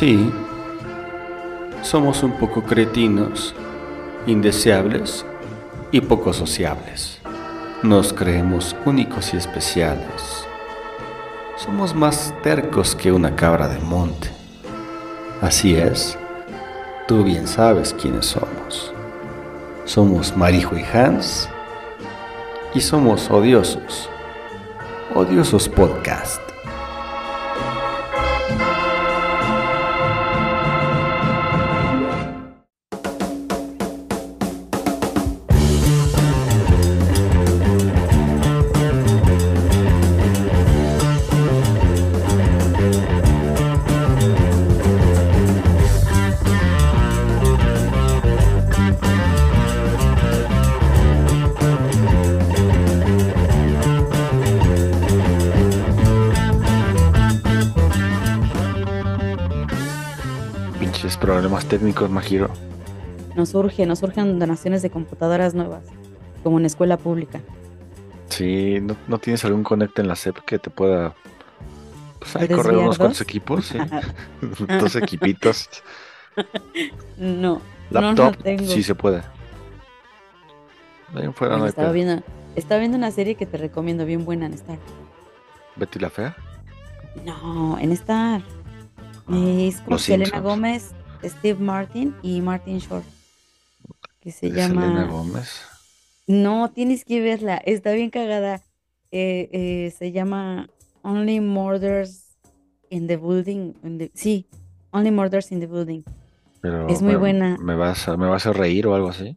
Sí, somos un poco cretinos, indeseables y poco sociables. Nos creemos únicos y especiales. Somos más tercos que una cabra de monte. Así es, tú bien sabes quiénes somos. Somos Marijo y Hans y somos odiosos. Odiosos Podcast. Técnicos, Majiro. Nos urge, nos urgen donaciones de computadoras nuevas, como en escuela pública. Sí, ¿no, no tienes algún conecte en la SEP que te pueda... Pues ¿Desviar correr unos cuantos equipos, sí. Dos equipitos. no, Laptop, no, tengo. sí se puede. De ahí fuera no hay estaba viendo, estaba viendo una serie que te recomiendo, bien buena en Star. Betty la Fea. No, en Star. Ah, es con Los Selena Simpsons. Gómez, Steve Martin y Martin Short. Que se de llama. Selena Gómez. No, tienes que verla, está bien cagada. Eh, eh, se llama Only Murders in the Building. in the- Sí, Only Murders in the Building. Pero Es muy me- buena. ¿Me vas, a, ¿Me vas a reír o algo así?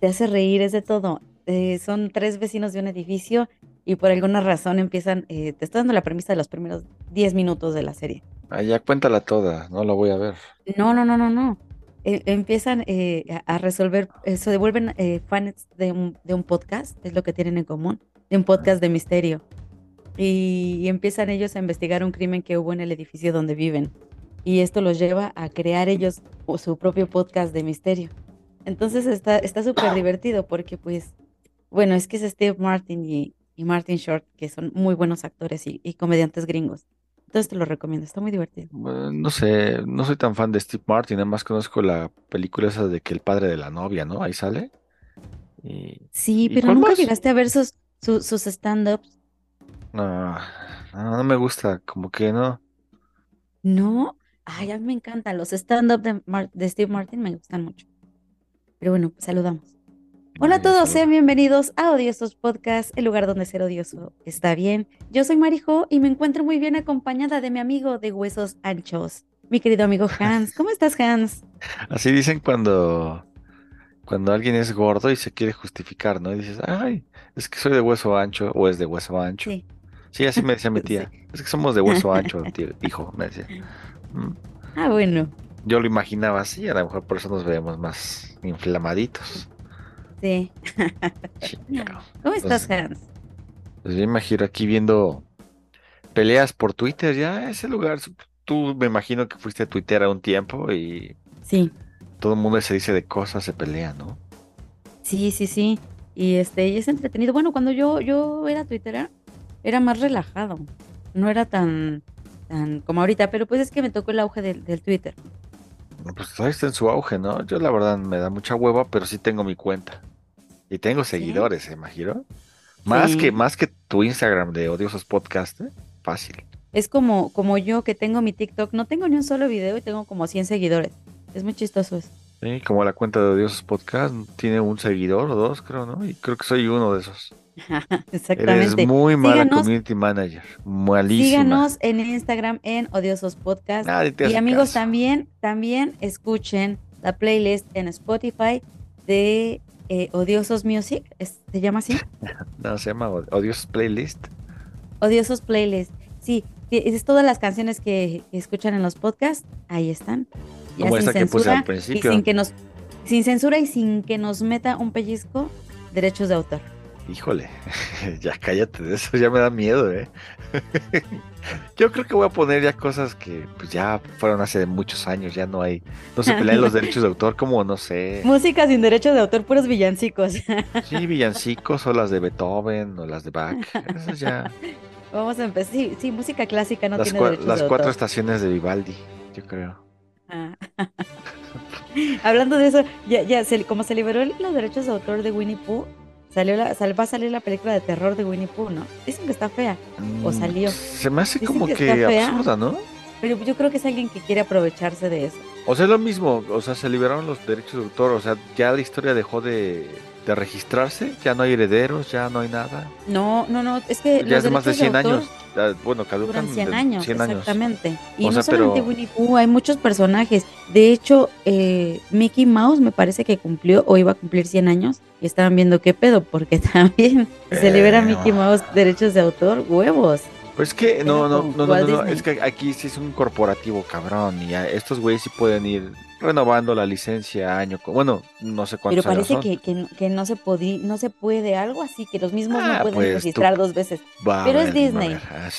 Te hace reír, es de todo. Eh, son tres vecinos de un edificio y por alguna razón empiezan. eh, te estoy dando la premisa de los primeros 10 minutos de la serie. Ah, ya cuéntala toda, no la voy a ver. No, no, no, no, no. Eh, empiezan eh, a, resolver, eh, se devuelven eh, fans de un, podcast, es lo que tienen en común, de un podcast de misterio. Y, empiezan ellos a investigar un crimen que hubo en el edificio donde viven. Y esto los lleva a crear ellos su propio podcast de misterio. Entonces está está súper divertido porque pues, bueno, es que es Steve Martin y, y Martin Short, que son muy buenos actores y, y comediantes gringos. Entonces te lo recomiendo, está muy divertido. No sé, no soy tan fan de Steve Martin, nada más conozco la película esa de que el padre de la novia, ¿no? Ahí sale. Y Sí, ¿Y pero nunca más? llegaste a ver sus, su- sus stand-ups. no, no, no me gusta, como que no. No, ay, a mí me encantan. Los stand-up de, Steve Martin me gustan mucho. Pero bueno, pues saludamos. Hola a todos, sean bienvenidos a Odiosos Podcast, el lugar donde ser odioso está bien. Yo soy Marijo y me encuentro muy bien acompañada de mi amigo de huesos anchos, mi querido amigo Hans. ¿Cómo estás, Hans? Así dicen cuando, cuando alguien es gordo y se quiere justificar, ¿no? Y dices, ay, es que soy de hueso ancho o es de hueso ancho. Sí. Sí, así me decía mi Sí. tía. Es que somos de hueso ancho, tío, hijo, me decía. Mm. Ah, bueno, Yo lo imaginaba así, a lo mejor por eso nos vemos más inflamaditos. Sí. ¿Cómo estás, Pues- Hans? Pues yo me imagino aquí viendo peleas por Twitter, ya ese lugar. Tú me imagino que fuiste a Twitter a un tiempo y Sí. todo el mundo se dice de cosas, se pelea, ¿no? Sí, sí, sí. Y este, y es entretenido. Bueno, cuando yo, yo era tuitera, era más relajado. No era tan, tan como ahorita, pero pues es que me tocó el auge del, del Twitter. Pues está en su auge, ¿no? Yo la verdad me da mucha hueva, pero sí tengo mi cuenta. Y tengo seguidores, ¿eh, Majiro? Más Sí. que, más que tu Instagram de Odiosos Podcast, ¿eh? Fácil. Es como, como yo que tengo mi TikTok, no tengo ni un solo video y tengo como 100 seguidores. Es muy chistoso eso. Sí, como la cuenta de Odiosos Podcast tiene un seguidor o dos, creo, ¿no? Y creo que soy uno de esos. Exactamente. Eres muy mala Síganos- community manager. Malísima. Síganos en Instagram en Odiosos Podcast. Y amigos, caso. también, también escuchen la playlist en Spotify de eh, Odiosos Music. ¿es- ¿Se llama así? No, se llama Od- Odiosos Playlist. Odiosos Playlist. Sí, es todas las canciones que, que escuchan en los podcasts, ahí están. Ya Como sin esta que puse al y principio. sin que nos sin censura y sin que nos meta un pellizco derechos de autor. Híjole, ya cállate de eso, ya me da miedo, ¿eh? Yo creo que voy a poner ya cosas que pues ya fueron hace muchos años, ya no hay, no se pelean los derechos de autor como, no sé, Música sin derechos de autor, puros villancicos. sí, villancicos o las de Beethoven o las de Bach, esas ya, Vamos a empezar. Sí, sí, música clásica no las, tiene derechos las de cuatro autor. estaciones de Vivaldi, yo creo. Ah. Hablando de eso, ya, ya, se- como se liberó los derechos de autor de Winnie Pooh, salió la, sal- va a salir la película de terror de Winnie Pooh, ¿no? Dicen que está fea, o Mm, salió. Se me hace Dicen como que que, absurda, ¿no? Pero yo creo que es alguien que quiere aprovecharse de eso. O sea, es lo mismo, o sea, se liberaron los derechos de autor, o sea, ya la historia dejó de, de registrarse, ya no hay herederos, ya no hay nada. No, no, no, es que ya es más de derechos 100 autor años. Bueno, caducan duran 100 de- años, 100 años. exactamente. Y O no sea, solamente pero- Winnie Pooh, hay muchos personajes. De hecho, eh, Mickey Mouse me parece que cumplió o iba a cumplir 100 años y estaban viendo qué pedo, porque también se libera Eh, Mickey Mouse derechos de autor, huevos. Pues es que, no, no, no, no, no, no, Disney. es que aquí sí es un corporativo cabrón y estos güeyes sí pueden ir renovando la licencia año, con- bueno, no sé Pero cuántos años parece que, que, no- que no se podí, no se puede, algo así, que los mismos Ah, no pueden pues, tú- registrar dos veces. Va a pero es Disney. haber. Ah,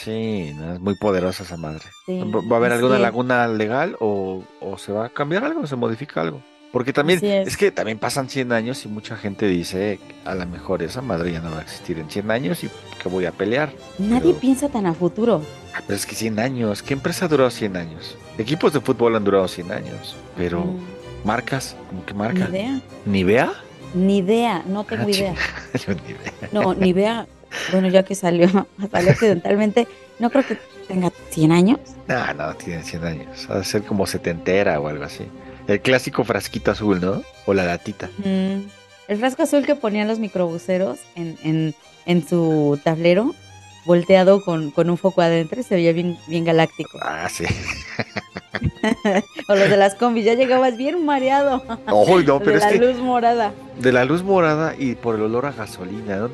no, es muy poderosa esa madre. Sí, ¿Va a haber así alguna es. laguna legal o, o se va a cambiar algo, se modifica algo? Porque también, Así es. es. que también pasan 100 años y mucha gente dice, a lo mejor esa madre ya no va a existir en 100 años y que voy a pelear. Nadie pero- piensa tan a futuro. Pero es que 100 años, ¿qué empresa ha durado 100 años? Equipos de fútbol han durado 100 años, pero Mm, marcas, ¿cómo que ni marca? idea. ¿Nivea? Ni idea, no tengo Ah, idea. Yo ni idea. No, ni vea, bueno, ya que salió, salió accidentalmente, no creo que tenga 100 años. No, no, tiene 100 años. Ha de ser como setentera o algo así. El clásico frasquito azul, ¿no? O la latita. Mm, El frasco azul que ponían los microbuseros en, en, en su tablero, volteado con, con un foco adentro, y se veía bien, bien galáctico. Ah, sí. O los de las combis, ya llegabas bien mareado. Ojo, no, de pero es la que luz morada. de la luz morada y por el olor a gasolina.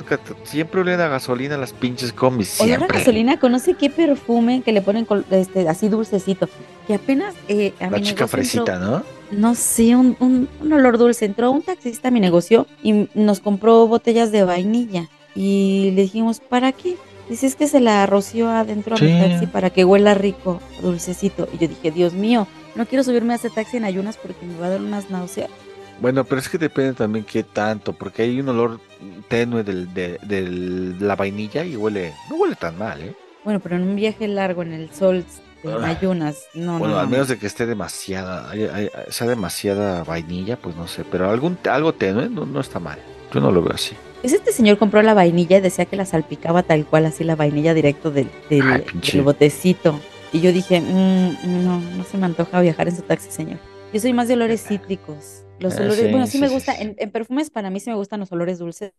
Siempre olían a gasolina las pinches combis. Olor a gasolina, conoce qué perfume que le ponen este, así dulcecito. Que apenas eh, a La mi chica entró- fresita, ¿no? no sé, un, un, un olor dulce. Entró un taxista a mi negocio y nos compró botellas de vainilla. Y le dijimos, ¿para qué? Dice, es que se la roció adentro a mi Sí. taxi para que huela rico, dulcecito. Y yo dije, Dios mío, no quiero subirme a ese taxi en ayunas porque me va a dar unas náuseas. Bueno, pero es que depende también qué tanto, porque hay un olor tenue del, de, la vainilla y huele, no huele tan mal, ¿eh? Bueno, pero en un viaje largo en el sol, en Ah. ayunas, no, bueno, no, al no. menos de que esté demasiada, hay- hay- sea demasiada vainilla, pues no sé, pero algún algo tenue no, no está mal. Yo no lo veo así. Pues este señor compró la vainilla y decía que la salpicaba tal cual, así la vainilla directo del, del, Ay, del botecito. Y yo dije, "Mm, no, no se me antoja viajar en su taxi, señor. Yo soy más de olores cítricos. Los Ah, olores, sí, bueno, sí, sí, me gusta, sí. En, en perfumes para mí sí me gustan los olores dulces,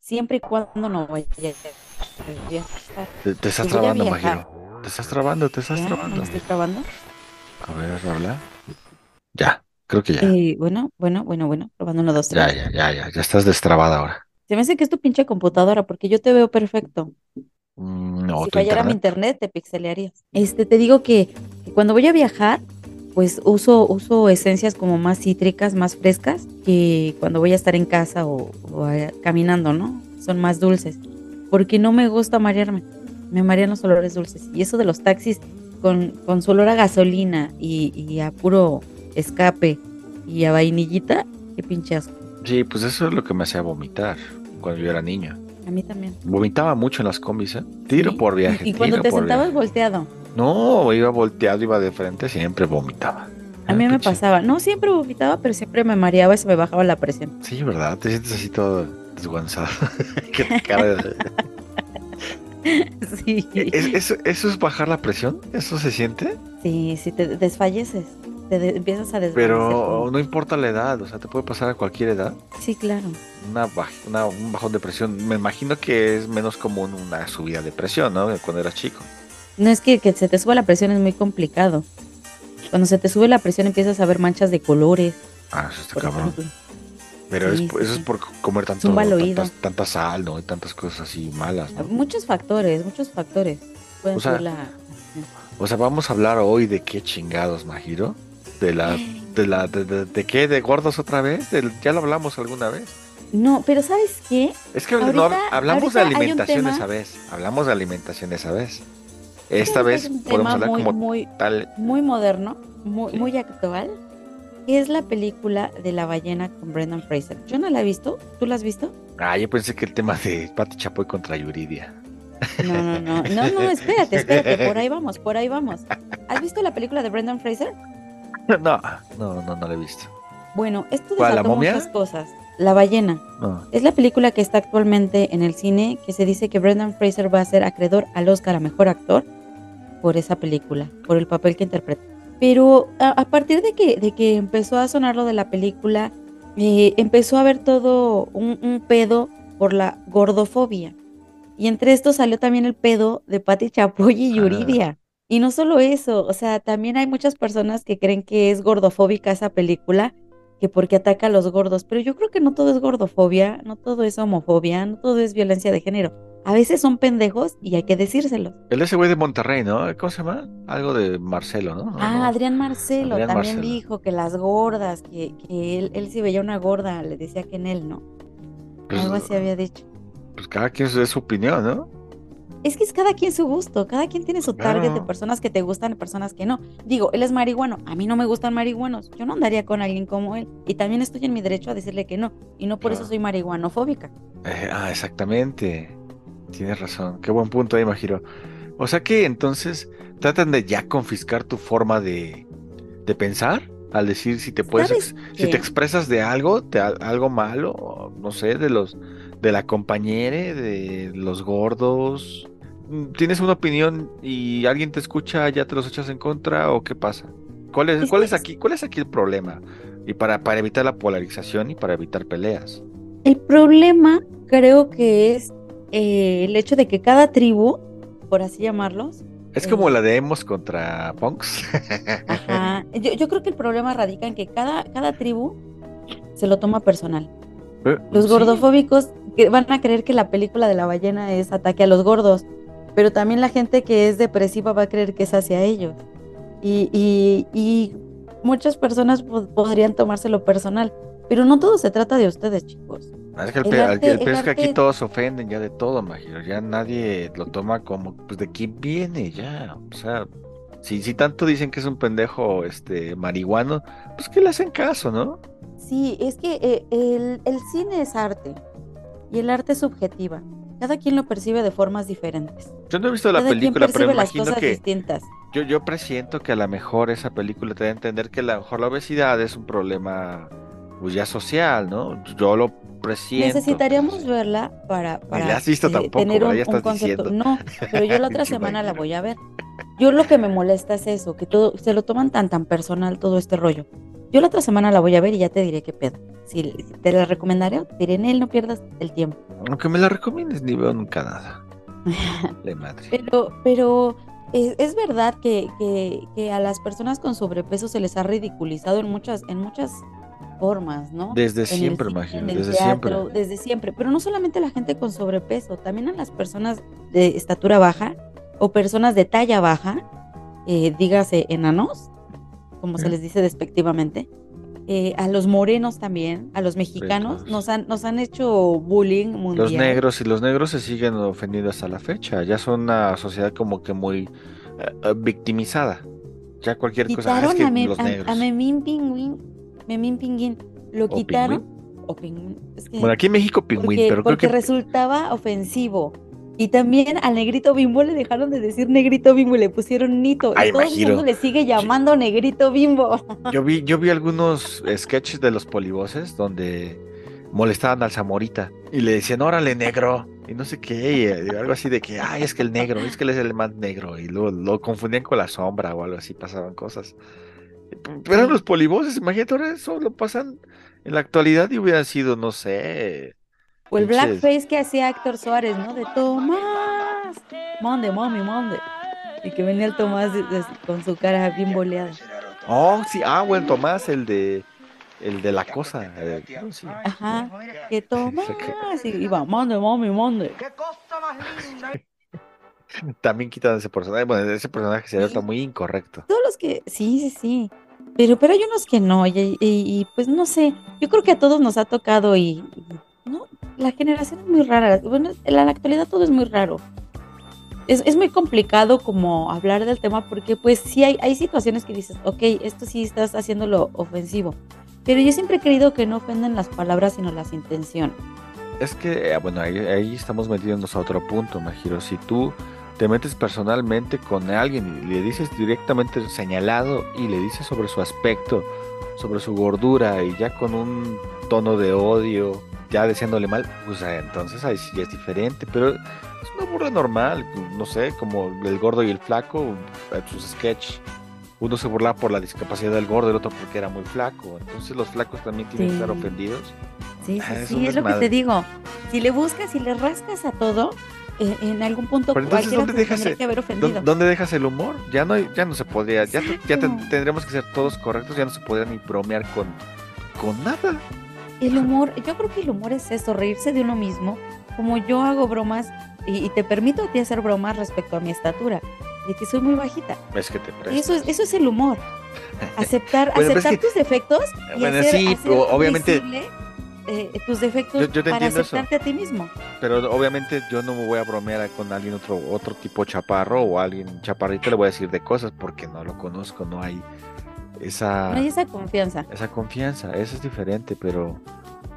siempre y cuando no vaya a. Te, te estás Pues trabando. Majiro. Te estás trabando, te estás ¿Ya? ¿No trabando. me estoy trabando? A ver, habla. Ya, creo que ya. Eh, bueno, bueno, bueno, bueno, probando uno, dos, tres. Ya, ya, ya, ya, ya estás destrabada ahora. Se me hace que es tu pinche computadora porque yo te veo perfecto. Mm, No, si tu fallara mi internet. internet, te pixelearías. Este, te digo que, que cuando voy a viajar, pues uso, uso esencias como más cítricas, más frescas, que cuando voy a estar en casa o, o a- caminando, ¿no? Son más dulces. Porque no me gusta marearme. Me marean los olores dulces. Y eso de los taxis con, con su olor a gasolina y, y a puro escape y a vainillita, qué pinche asco. Sí, pues eso es lo que me hacía vomitar cuando yo era niño. A mí también. Vomitaba mucho en las combis, ¿eh? Tiro Sí. por viaje. Y, cuando te por sentabas viaje. volteado. No, iba volteado, iba de frente, siempre vomitaba. A mí Ah, me pasaba, no siempre vomitaba, pero siempre me mareaba y se me bajaba la presión. Sí, ¿verdad? Te sientes así todo desguanzado. Qué de- Sí, ¿Es- eso, ¿Eso es bajar la presión? ¿Eso se siente? sí, sí, te desfalleces, te empiezas a desvanecer. Pero no importa la edad, o sea, te puede pasar a cualquier edad. Sí, claro. Una, baj- una- un bajón de presión. Me imagino que es menos común una subida de presión, ¿no? Cuando eras chico. No es que, que se te suba la presión es muy complicado. Cuando se te sube la presión empiezas a ver manchas de colores, Ah, eso está cabrón. ejemplo. Pero Sí, es, sí, eso es por comer tanto, tantas- tanta sal, ¿no? Y tantas cosas así malas, ¿no? Muchos factores, muchos factores pueden O sea, la... O sea, vamos a hablar hoy de qué chingados, Majiro. De la, de la, de, de- de qué, de gordos otra vez. Ya lo hablamos alguna vez. No, pero ¿sabes qué? Es que no, hablamos de alimentación esa vez. Hablamos de alimentación esa vez. Esta Es vez un podemos tema hablar muy, como muy, tal. muy moderno, muy, Sí. muy actual, que es la película de la ballena con Brendan Fraser. Yo no la he visto, ¿tú la has visto? Ah, yo pensé que el tema de Pati Chapoy contra Yuridia. No, no, no, no, no, espérate, espérate, por ahí vamos, por ahí vamos. ¿Has visto la película de Brendan Fraser? No, no, no, no la he visto. Bueno, esto ¿Cuál, la desató momia? muchas cosas. La ballena. No. Es la película que está actualmente en el cine, que se dice que Brendan Fraser va a ser acreedor al Oscar a Mejor Actor por esa película, por el papel que interpreta. Pero a, a partir de que, de que empezó a sonar lo de la película, eh, empezó a haber todo un, un pedo por la gordofobia. Y entre esto salió también el pedo de Patti Chapoy y Ah. Y no solo eso, o sea, también hay muchas personas que creen que es gordofóbica esa película, que porque ataca a los gordos, pero yo creo que no todo es gordofobia, no todo es homofobia, no todo es violencia de género. A veces son pendejos y hay que decírselos. El ese güey de Monterrey, ¿no? ¿Cómo se llama? Algo de Marcelo, ¿no? ¿O Ah, no? Adrián Marcelo Adrián también Marcelo. dijo que las gordas, que, que él, él si veía una gorda, le decía que en él no. Pues, Algo así había dicho. pues cada quien es su opinión, ¿no? Es que es cada quien su gusto, cada quien tiene su target de personas que te gustan y personas que no. Digo, él es marihuano, a mí no me gustan marihuanos, yo no andaría con alguien como él. Y también estoy en mi derecho a decirle que no, y no por eso soy marihuanofóbica. Eh, ah, exactamente. Tienes razón. Qué buen punto ahí, Majiro. O sea que entonces tratan de ya confiscar tu forma de, de pensar al decir si te puedes ¿Sabes ex- si te expresas de algo, de al- algo malo, no sé, de los de la compañera, de los gordos. ¿Tienes una opinión y alguien te escucha, ya te los echas en contra o qué pasa? ¿Cuál es, cuál es es- aquí, cuál es aquí el problema? Y para, para evitar la polarización y para evitar peleas. El problema creo que es eh, el hecho de que cada tribu, por así llamarlos, Es como Eh. la de Emos contra Punks. ajá, yo, yo creo que el problema radica en que cada, cada tribu se lo toma personal. Eh, Los sí. gordofóbicos que van a creer que la película de la ballena es ataque a los gordos, pero también la gente que es depresiva va a creer que es hacia ellos. Y, y- y muchas personas po- podrían tomárselo personal, pero no todo se trata de ustedes, chicos. Es que el, El pe- arte- el peor el es que aquí arte- todos se ofenden ya de todo, imagino. Ya nadie lo toma como, pues, de quién viene, ya. O sea, si, si tanto dicen que es un pendejo, este, marihuano, pues que le hacen caso, ¿no? Sí, es que eh, el, el cine es arte y el arte es subjetiva. Cada quien lo percibe de formas diferentes. Yo no he visto la Cada quien película, pero las imagino cosas que distintas. yo, yo presiento que a lo mejor esa película te da a entender que a lo mejor la obesidad es un problema, pues ya social, ¿no? Yo lo presiento. Necesitaríamos verla para, para la has visto eh, tampoco, tener un, Ya un estás concepto. diciendo. No, pero yo la otra semana la voy a ver. Yo lo que me molesta es eso, que todo se lo toman tan tan personal todo este rollo. Yo la otra semana la voy a ver y ya te diré qué pedo. Si te la recomendaré, te diré en él, no pierdas el tiempo. Aunque me la recomiendes, ni veo nunca nada. De madre. Pero, pero es, es verdad que, que, que a las personas con sobrepeso se les ha ridiculizado en muchas, en muchas formas, ¿no? Desde en siempre, cine, imagino, desde teatro, siempre. desde siempre, pero no solamente a la gente con sobrepeso, también a las personas de estatura baja o personas de talla baja, eh, dígase enanos, como se les dice despectivamente, eh, a los morenos también, a los mexicanos, nos han, nos han hecho bullying mundial. Los negros y los negros se siguen ofendidos hasta la fecha. Ya son una sociedad como que muy eh, victimizada. Ya cualquier cosa. ah, es Quitaron que a, los a- negros. a Memín Pingüín, Memín Pinguín, lo O quitaron, o Pingüín, es que- Bueno, aquí en México pingüín, porque, pero creo porque que resultaba ofensivo. Y también al negrito bimbo le dejaron de decir negrito bimbo y le pusieron nito. Ay, y todo el mundo le sigue llamando negrito bimbo. yo vi, yo vi algunos sketches de los polivoces donde molestaban al Zamorita y le decían, órale, negro, y no sé qué, y, eh, algo así de que, ay, es que el negro, es que él es el más negro, y luego lo confundían con la sombra o algo así, pasaban cosas. Pero eran los polivoces, imagínate, ahora eso lo pasan en la actualidad y hubieran sido, no sé, O el blackface que hacía Héctor Suárez, ¿no? De Tomás, mande, mami, mande. Y que venía el Tomás de- de- con su cara bien boleada. Oh, sí, ah, bueno, Tomás, el de el de la cosa. eh, sí. Ajá, que Tomás. Y iba, mande, mami, mande. ¡Qué cosa más linda! También quitan ese personaje. Bueno, ese personaje se está muy incorrecto. Todos los que, sí, sí, sí. Pero, pero hay unos que no, y, y- y, pues no sé, yo creo que a todos nos ha tocado y, y, no, la generación es muy rara. Bueno, en la actualidad todo es muy raro. Es, es muy complicado como hablar del tema porque pues sí hay, hay situaciones que dices, ok, esto sí estás haciéndolo ofensivo. Pero yo siempre he creído que no ofenden las palabras sino las intenciones. Es que, eh, bueno, ahí, ahí estamos metiéndonos a otro punto, Majiro. Si tú te metes personalmente con alguien y le dices directamente señalado y le dices sobre su aspecto, sobre su gordura y ya con un tono de odio, ya deseándole mal, pues eh, entonces ahí sí es diferente, pero es una burla normal, no sé, como el gordo y el flaco, sus sketch. Uno se burlaba por la discapacidad del gordo, el otro porque era muy flaco. Entonces los flacos también tienen que estar ofendidos. Sí, sí, ah, sí, es lo que te digo. Si le buscas y le rascas a todo, eh, en algún punto Pero entonces, ¿dónde dejas, el, que haber ofendido. ¿dónde dejas el humor? Ya no, ya no se podría, ya, ya tendremos que ser todos correctos, ya no se podría ni bromear con, con nada. El humor, yo creo que el humor es eso, reírse de uno mismo. Como yo hago bromas y, te permito a ti hacer bromas respecto a mi estatura, de que soy muy bajita. Es que te eso es, eso es el humor. Aceptar, aceptar tus defectos. Y bueno, sí, obviamente eh, tus defectos para aceptarte a ti mismo. Pero obviamente yo no me voy a bromear con alguien otro otro tipo chaparro o alguien chaparrito le voy a decir de cosas porque no lo conozco, no hay esa no hay esa confianza. Esa confianza, eso es diferente, pero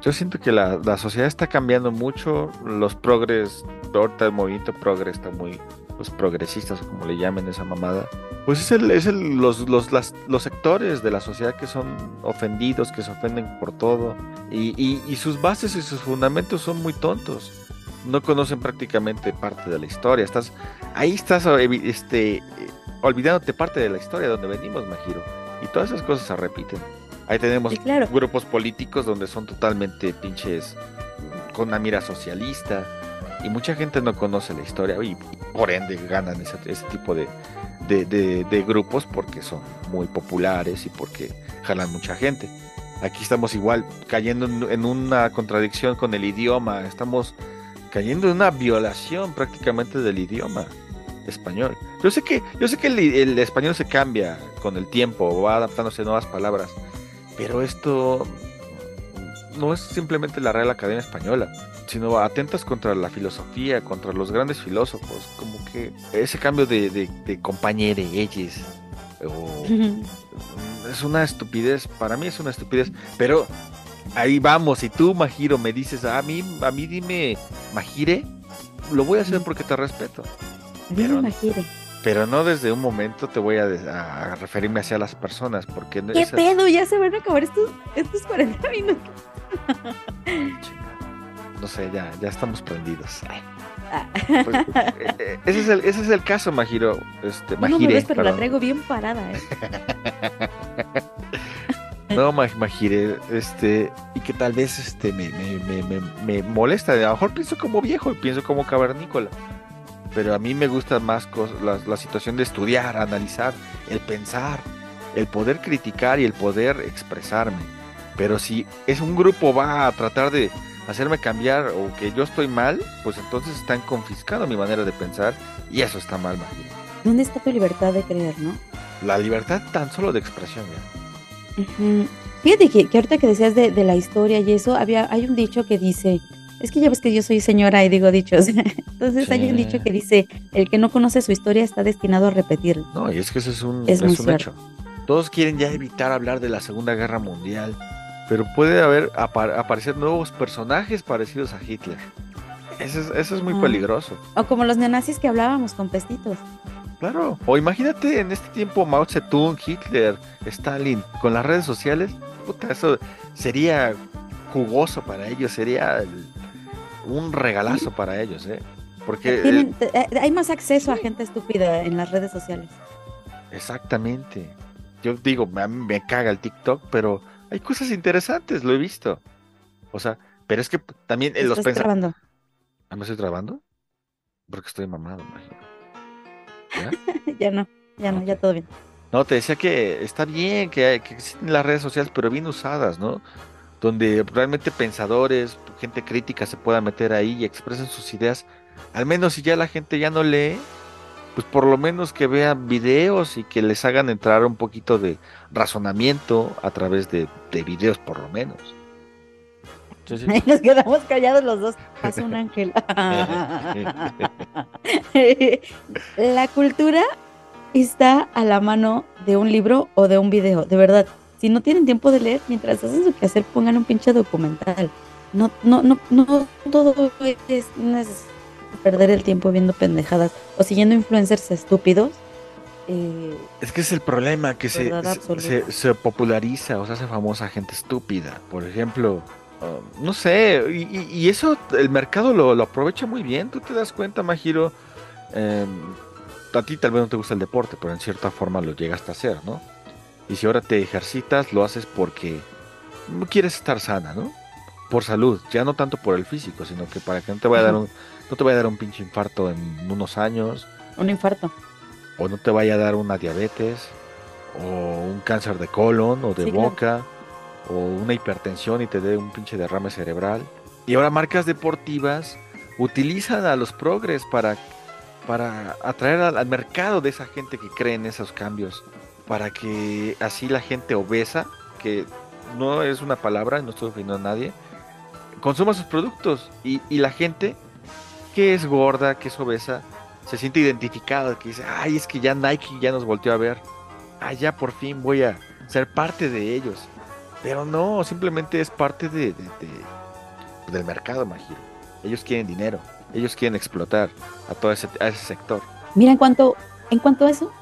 yo siento que la, la sociedad está cambiando mucho, los progres, ahorita el movimiento progres está muy los progresistas, como le llamen esa mamada, pues es, el, es el, los, los, los sectores de la sociedad que son ofendidos, que se ofenden por todo, y, y, sus bases y sus fundamentos son muy tontos. No conocen prácticamente parte de la historia. Estás, ahí estás este, olvidándote parte de la historia donde venimos, Majiro. Y todas esas cosas se repiten. Ahí tenemos grupos políticos donde son totalmente pinches con una mira socialista, y mucha gente no conoce la historia y, por ende ganan ese, tipo de, de, grupos porque son muy populares y porque jalan mucha gente. Aquí estamos igual cayendo en, una contradicción con el idioma, estamos cayendo en una violación prácticamente del idioma español. Yo sé que, yo sé que el, el español se cambia con el tiempo, va adaptándose a nuevas palabras, pero esto no es simplemente la Real Academia Española sino atentas contra la filosofía, contra los grandes filósofos, como que ese cambio de, de, de compañere, ellos, es una estupidez, para mí es una estupidez, pero ahí vamos, si tú, Majiro, me dices, a mí, a mí dime, Majire, lo voy a hacer porque te respeto. Pero, pero no desde un momento te voy a, referirme hacia las personas, porque... ¿Qué pedo? Ya se van a acabar estos, estos 40 minutos. no sé, ya, ya estamos prendidos. Ah. Pues, eh, eh, ese, es el, ese es el caso, Majiro. Este, no, me ves, pero la traigo bien parada, ¿eh? no, Majire, este, y que tal vez este me, me, me, me, molesta. A lo mejor pienso como viejo y pienso como cavernícola. Pero a mí me gusta más la, la situación de estudiar, analizar, el pensar, el poder criticar y el poder expresarme. Pero si es un grupo va a tratar de hacerme cambiar o que yo estoy mal, pues entonces están confiscando mi manera de pensar y eso está mal, María. ¿Dónde está tu libertad de creer, no? La libertad tan solo de expresión, ¿ya? Fíjate que, ahorita que decías de, la historia y eso, había, hay un dicho que dice, es que ya ves que yo soy señora y digo dichos, entonces hay un dicho que dice, el que no conoce su historia está destinado a repetirlo. No, y es que eso es un, es un hecho. Todos quieren ya evitar hablar de la Segunda Guerra Mundial, pero puede haber aparecer nuevos personajes parecidos a Hitler. Eso es, eso es muy ah. peligroso. O como los neonazis que hablábamos con pestitos. Claro. O imagínate en este tiempo Mao Zedong, Hitler, Stalin, con las redes sociales. Puta, eso sería jugoso para ellos, sería un regalazo para ellos, ¿eh? Porque eh, eh, hay más acceso a gente estúpida en las redes sociales. Exactamente. Yo digo, me, me caga el TikTok, pero hay cosas interesantes, lo he visto. O sea, pero es que también en los pensamientos. ¿Ah, ¿Me estoy trabando? Porque estoy mamado, imagino. ¿Ya? ya no, ya no, ya todo bien. No, te decía que está bien que, que existen las redes sociales, pero bien usadas, ¿no? Donde realmente pensadores, gente crítica se pueda meter ahí y expresen sus ideas. Al menos si ya la gente ya no lee, pues por lo menos que vean videos y que les hagan entrar un poquito de razonamiento a través de, videos por lo menos. nos quedamos callados los dos. Pasa un ángel. la cultura está a la mano de un libro o de un video, de verdad. Si no tienen tiempo de leer, mientras hacen su quehacer, pongan un pinche documental. No, no, no, no todo es, perder el tiempo viendo pendejadas o siguiendo influencers estúpidos. Eh, es que es el problema, que se, se, se, populariza o se hace famosa gente estúpida. Por ejemplo, um, no sé, y, eso el mercado lo, lo, aprovecha muy bien. Tú te das cuenta, Majiro. Eh, a ti tal vez no te gusta el deporte, pero en cierta forma lo llegas a hacer, ¿no? Y si ahora te ejercitas, lo haces porque quieres estar sana, ¿no? Por salud, ya no tanto por el físico, sino que para que no te vaya a dar un, no te vaya a dar un pinche infarto en unos años. Un infarto. O no te vaya a dar una diabetes, o un cáncer de colon, o de boca, o una hipertensión y te dé un pinche derrame cerebral. Y ahora marcas deportivas utilizan a los progres para, para atraer al, al mercado de esa gente que cree en esos cambios, para que así la gente obesa, que no es una palabra, no estoy ofendiendo a nadie, consuma sus productos y, y, la gente que es gorda, que es obesa, se siente identificada, que dice, ay, es que ya Nike ya nos volteó a ver, ah, ya por fin voy a ser parte de ellos. Pero no, simplemente es parte de, de, de del mercado, Majiro. Ellos quieren dinero, ellos quieren explotar a todo ese, a ese sector. Mira, en cuanto, en cuanto a eso,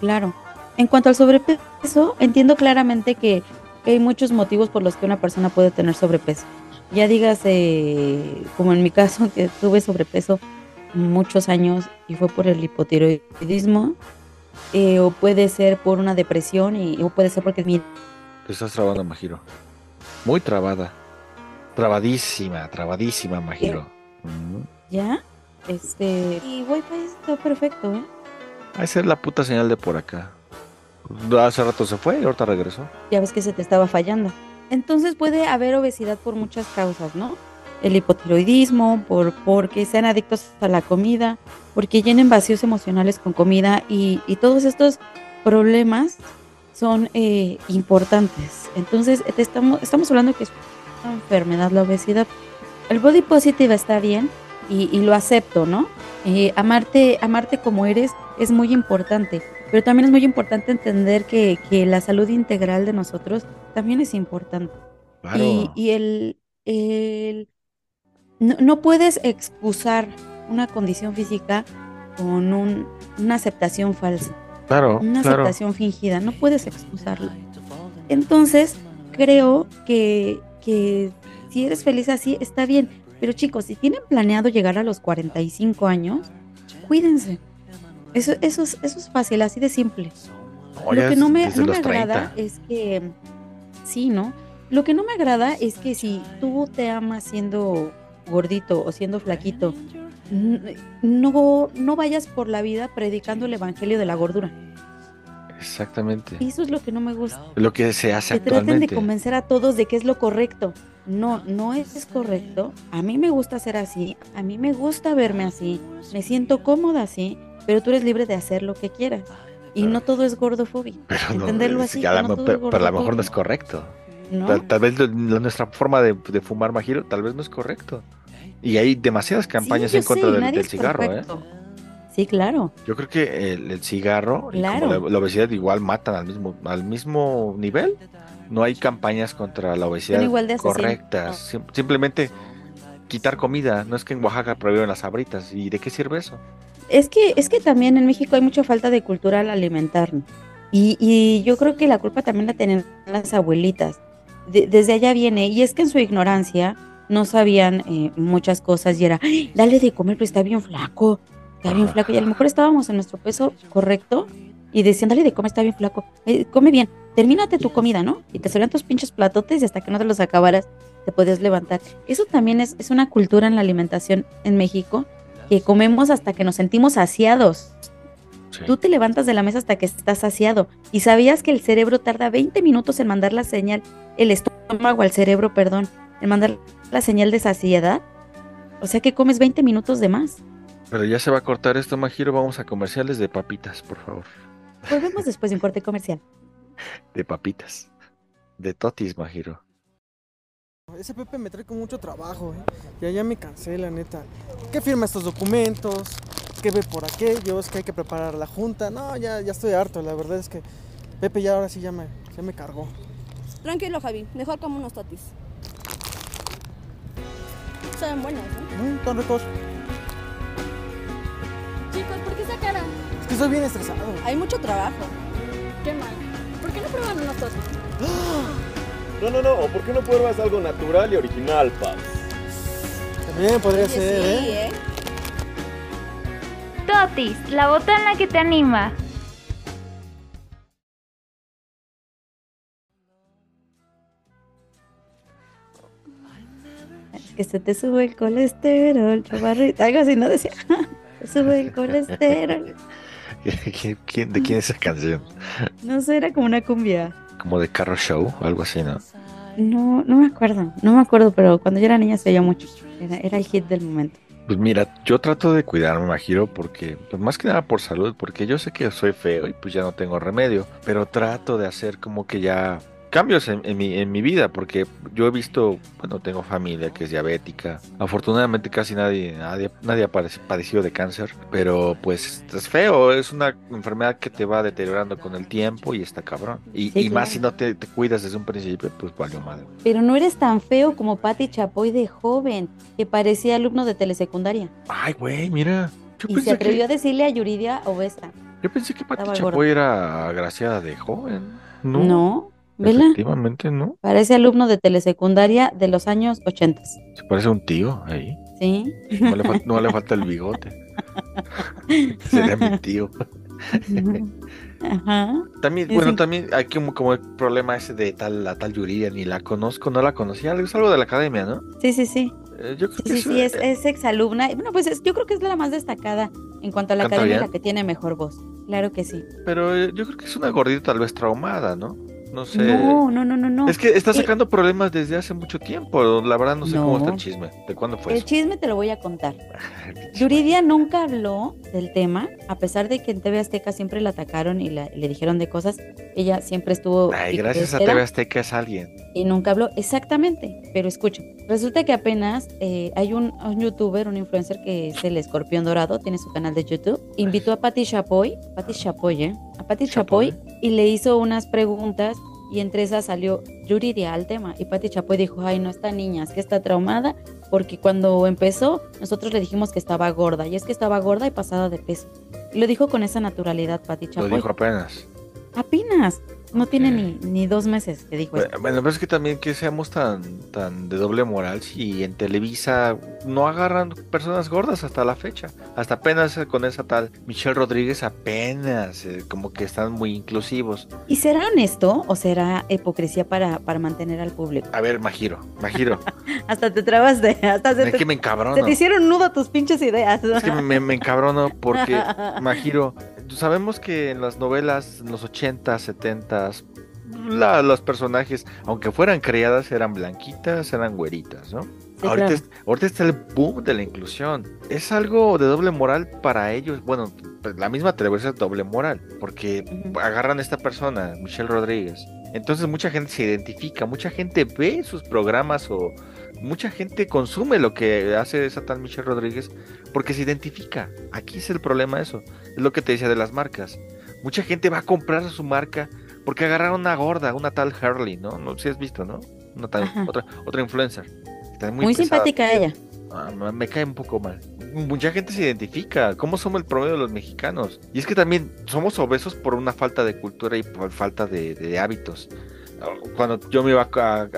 claro. En cuanto al sobrepeso, entiendo claramente que hay muchos motivos por los que una persona puede tener sobrepeso. Ya digas, eh, como en mi caso, que tuve sobrepeso muchos años y fue por el hipotiroidismo, eh, o puede ser por una depresión, y, o puede ser porque mi... Te estás trabando, Majiro. Muy trabada. Trabadísima, trabadísima, Majiro. ¿Ya? Este... Y Wi-Fi está perfecto, ¿eh? Va a ser la puta señal de por acá. Hace rato se fue y ahorita regresó. Ya ves que se te estaba fallando. Entonces puede haber obesidad por muchas causas, ¿no? El hipotiroidismo, por, porque sean adictos a la comida, porque llenen vacíos emocionales con comida y, y todos estos problemas son eh, importantes. Entonces te estamos, estamos hablando que es una enfermedad la obesidad. El body positive está bien y, y lo acepto, ¿no? Eh, amarte, amarte como eres es muy importante pero también es muy importante entender que, que la salud integral de nosotros también es importante. Claro. Y, y el, el no, no, puedes excusar una condición física con un, una aceptación falsa. Claro. Una claro. aceptación fingida. No puedes excusarlo. Entonces, creo que, que si eres feliz así, está bien. Pero chicos, si tienen planeado llegar a los 45 años, cuídense. Eso, eso, es, eso es fácil, así de simple. Lo que no me, no me agrada es que, sí, ¿no? Lo que no me agrada es que si tú te amas siendo gordito o siendo flaquito, no, no vayas por la vida predicando el evangelio de la gordura. Exactamente. Y eso es lo que no me gusta. Lo que se hace que actualmente. traten de convencer a todos de que es lo correcto. No, no es correcto. A mí me gusta ser así. A mí me gusta verme así. Me siento cómoda así pero tú eres libre de hacer lo que quieras. Y no todo es gordofobia. Pero Entenderlo no, así. A la, no pero, pero a lo mejor no es correcto. ¿No? Tal, tal, vez lo, nuestra forma de, de, fumar majiro tal vez no es correcto. Y hay demasiadas campañas sí, en contra sé, del, del cigarro, ¿eh? Sí, claro. Yo creo que el, el cigarro claro. y la, la, obesidad igual matan al mismo, al mismo nivel. No hay campañas contra la obesidad correctas. Sim simplemente quitar comida. No es que en Oaxaca prohíben las sabritas. ¿Y de qué sirve eso? Es que, es que también en México hay mucha falta de cultura al alimentarnos. Y, y yo creo que la culpa también la tienen las abuelitas. De, desde allá viene. Y es que en su ignorancia no sabían eh, muchas cosas y era, dale de comer, pero está bien flaco, está bien flaco. Y a lo mejor estábamos en nuestro peso correcto y decían, dale de comer, está bien flaco, eh, come bien, termínate tu comida, ¿no? Y te servían tus pinches platotes y hasta que no te los acabaras te podías levantar. Eso también es, es una cultura en la alimentación en México que comemos hasta que nos sentimos saciados. Sí. Tú te levantas de la mesa hasta que estás saciado. ¿Y sabías que el cerebro tarda 20 minutos en mandar la señal, el estómago al cerebro, perdón, en mandar la señal de saciedad? O sea que comes 20 minutos de más. Pero ya se va a cortar esto, Majiro. Vamos a comerciales de papitas, por favor. Volvemos después de un corte comercial. De papitas. De totis, Majiro. Ese Pepe me trae con mucho trabajo, ¿eh? Ya, ya me cansé, la neta. ¿Qué firma estos documentos? ¿Qué ve por aquellos? ¿Que hay que preparar la junta? No, ya, ya estoy harto, la verdad es que Pepe ya ahora sí ya me, ya me cargó. Tranquilo, Javi. Mejor como unos totis. Saben buenos, ¿no? Mm, están ricos. Chicos, ¿por qué esa cara? Es que estoy bien estresado. Hay mucho trabajo. Qué mal. ¿Por qué no prueban unos totis? No, no, no. ¿Por qué no pruebas algo natural y original, Paps? También podría Oye, ser, sí, ¿eh? ¿eh? Totis, la botana que te anima. Que se te sube el colesterol, chavarrita. Algo así, ¿no? Decía, te sube el colesterol. ¿Quién- quién- ¿De quién es esa canción? No sé, era como una cumbia. Como de Carro Show, algo así, ¿no? No, no me acuerdo, no me acuerdo, pero cuando yo era niña se oía mucho. Era, era el hit del momento. Pues mira, yo trato de cuidarme, Majiro, porque, pues más que nada por salud, porque yo sé que soy feo y pues ya no tengo remedio, pero trato de hacer como que ya cambios en, en mi, en mi vida, porque yo he visto, bueno, tengo familia que es diabética, afortunadamente casi nadie, nadie, nadie ha padec- padecido de cáncer, pero pues es feo, es una enfermedad que te va deteriorando con el tiempo y está cabrón. Y, Sí, y más claro. si no te, te cuidas desde un principio, pues valió madre. Pero no eres tan feo como Patti Chapoy de joven, que parecía alumno de telesecundaria. Ay, güey, mira. Yo Y se atrevió que, a decirle a Yuridia obesa. yo pensé que Pati Chapoy gorda. era agraciada de joven. No, No, ¿vela? efectivamente no. Parece alumno de telesecundaria de los años 80. Se parece a un tío ahí. ¿Sí? No le, fal- no le falta el bigote. Sería mi tío. Ajá. También, bueno, un- también hay como, como el problema ese de tal, la tal Yuridia, ni la conozco, no la conocía. Es algo de la academia, ¿no? Sí, sí, sí. Eh, yo creo Sí, que sí, eso- sí, es, eh, es exalumna. Bueno, pues es- yo creo que es la más destacada en cuanto a la ¿Canta academia, bien? la que tiene mejor voz. Claro que sí. Pero eh, yo creo que es una gordita tal vez traumada, ¿no? No sé. No, no, no, no, no. Es que está Eh, sacando problemas desde hace mucho tiempo. La verdad no sé cómo está el chisme. ¿De cuándo fue El eso? chisme te lo voy a contar. Yuridia nunca habló del tema, a pesar de que en TV Azteca siempre la atacaron y la- le dijeron de cosas. Ella siempre estuvo. Ay, gracias a TV Azteca es alguien. Y nunca habló exactamente. Pero escucha, resulta que apenas eh, hay un, un youtuber, un influencer que es el escorpión dorado, tiene su canal de YouTube. Invitó a Patti Chapoy, Patti Chapoy, ¿eh? A Patti Chapoy. Y le hizo unas preguntas. Y entre esas salió Yuridia al tema. Y Patti Chapoy dijo: Ay, no, esta niña es que está traumada. Porque cuando empezó, nosotros le dijimos que estaba gorda. Y es que estaba gorda y pasada de peso. Y lo dijo con esa naturalidad, Patti Lo Chapoy. dijo apenas. Apenas. No tiene ni, ni dos meses que dijo. Bueno, bueno, pero es que también que seamos tan, tan de doble moral si en Televisa no agarran personas gordas hasta la fecha. Hasta apenas con esa tal Michelle Rodríguez apenas eh, como que están muy inclusivos. ¿Y será honesto o será hipocresía para, para mantener al público? A ver, Majiro, Majiro, Hasta te trabas de. Hasta se es te, que me se encabrono. te hicieron nudo tus pinches ideas. Es que me, me encabrono porque, Majiro, sabemos que en las novelas, en los 80, 70, la- los personajes, aunque fueran creadas, eran blanquitas, eran güeritas, ¿no? Sí, ahorita, claro. es- ahorita está el boom de la inclusión. Es algo de doble moral para ellos. Bueno, pues, la misma televisión es doble moral, porque agarran a esta persona, Michelle Rodríguez. Entonces mucha gente se identifica, mucha gente ve sus programas o mucha gente consume lo que hace esa tal Michelle Rodríguez porque se identifica. Aquí es el problema eso. Es lo que te decía de las marcas. Mucha gente va a comprar su marca porque agarraron una gorda, una tal Hurley, ¿no? No sé si has visto, ¿no? Una tal, otra, otra influencer. Está muy, Muy pesada. simpática ella. Ah, me- me cae un poco mal. Mucha gente se identifica. ¿Cómo somos el promedio de los mexicanos? Y es que también somos obesos por una falta de cultura y por falta de, de hábitos. Cuando yo me iba a,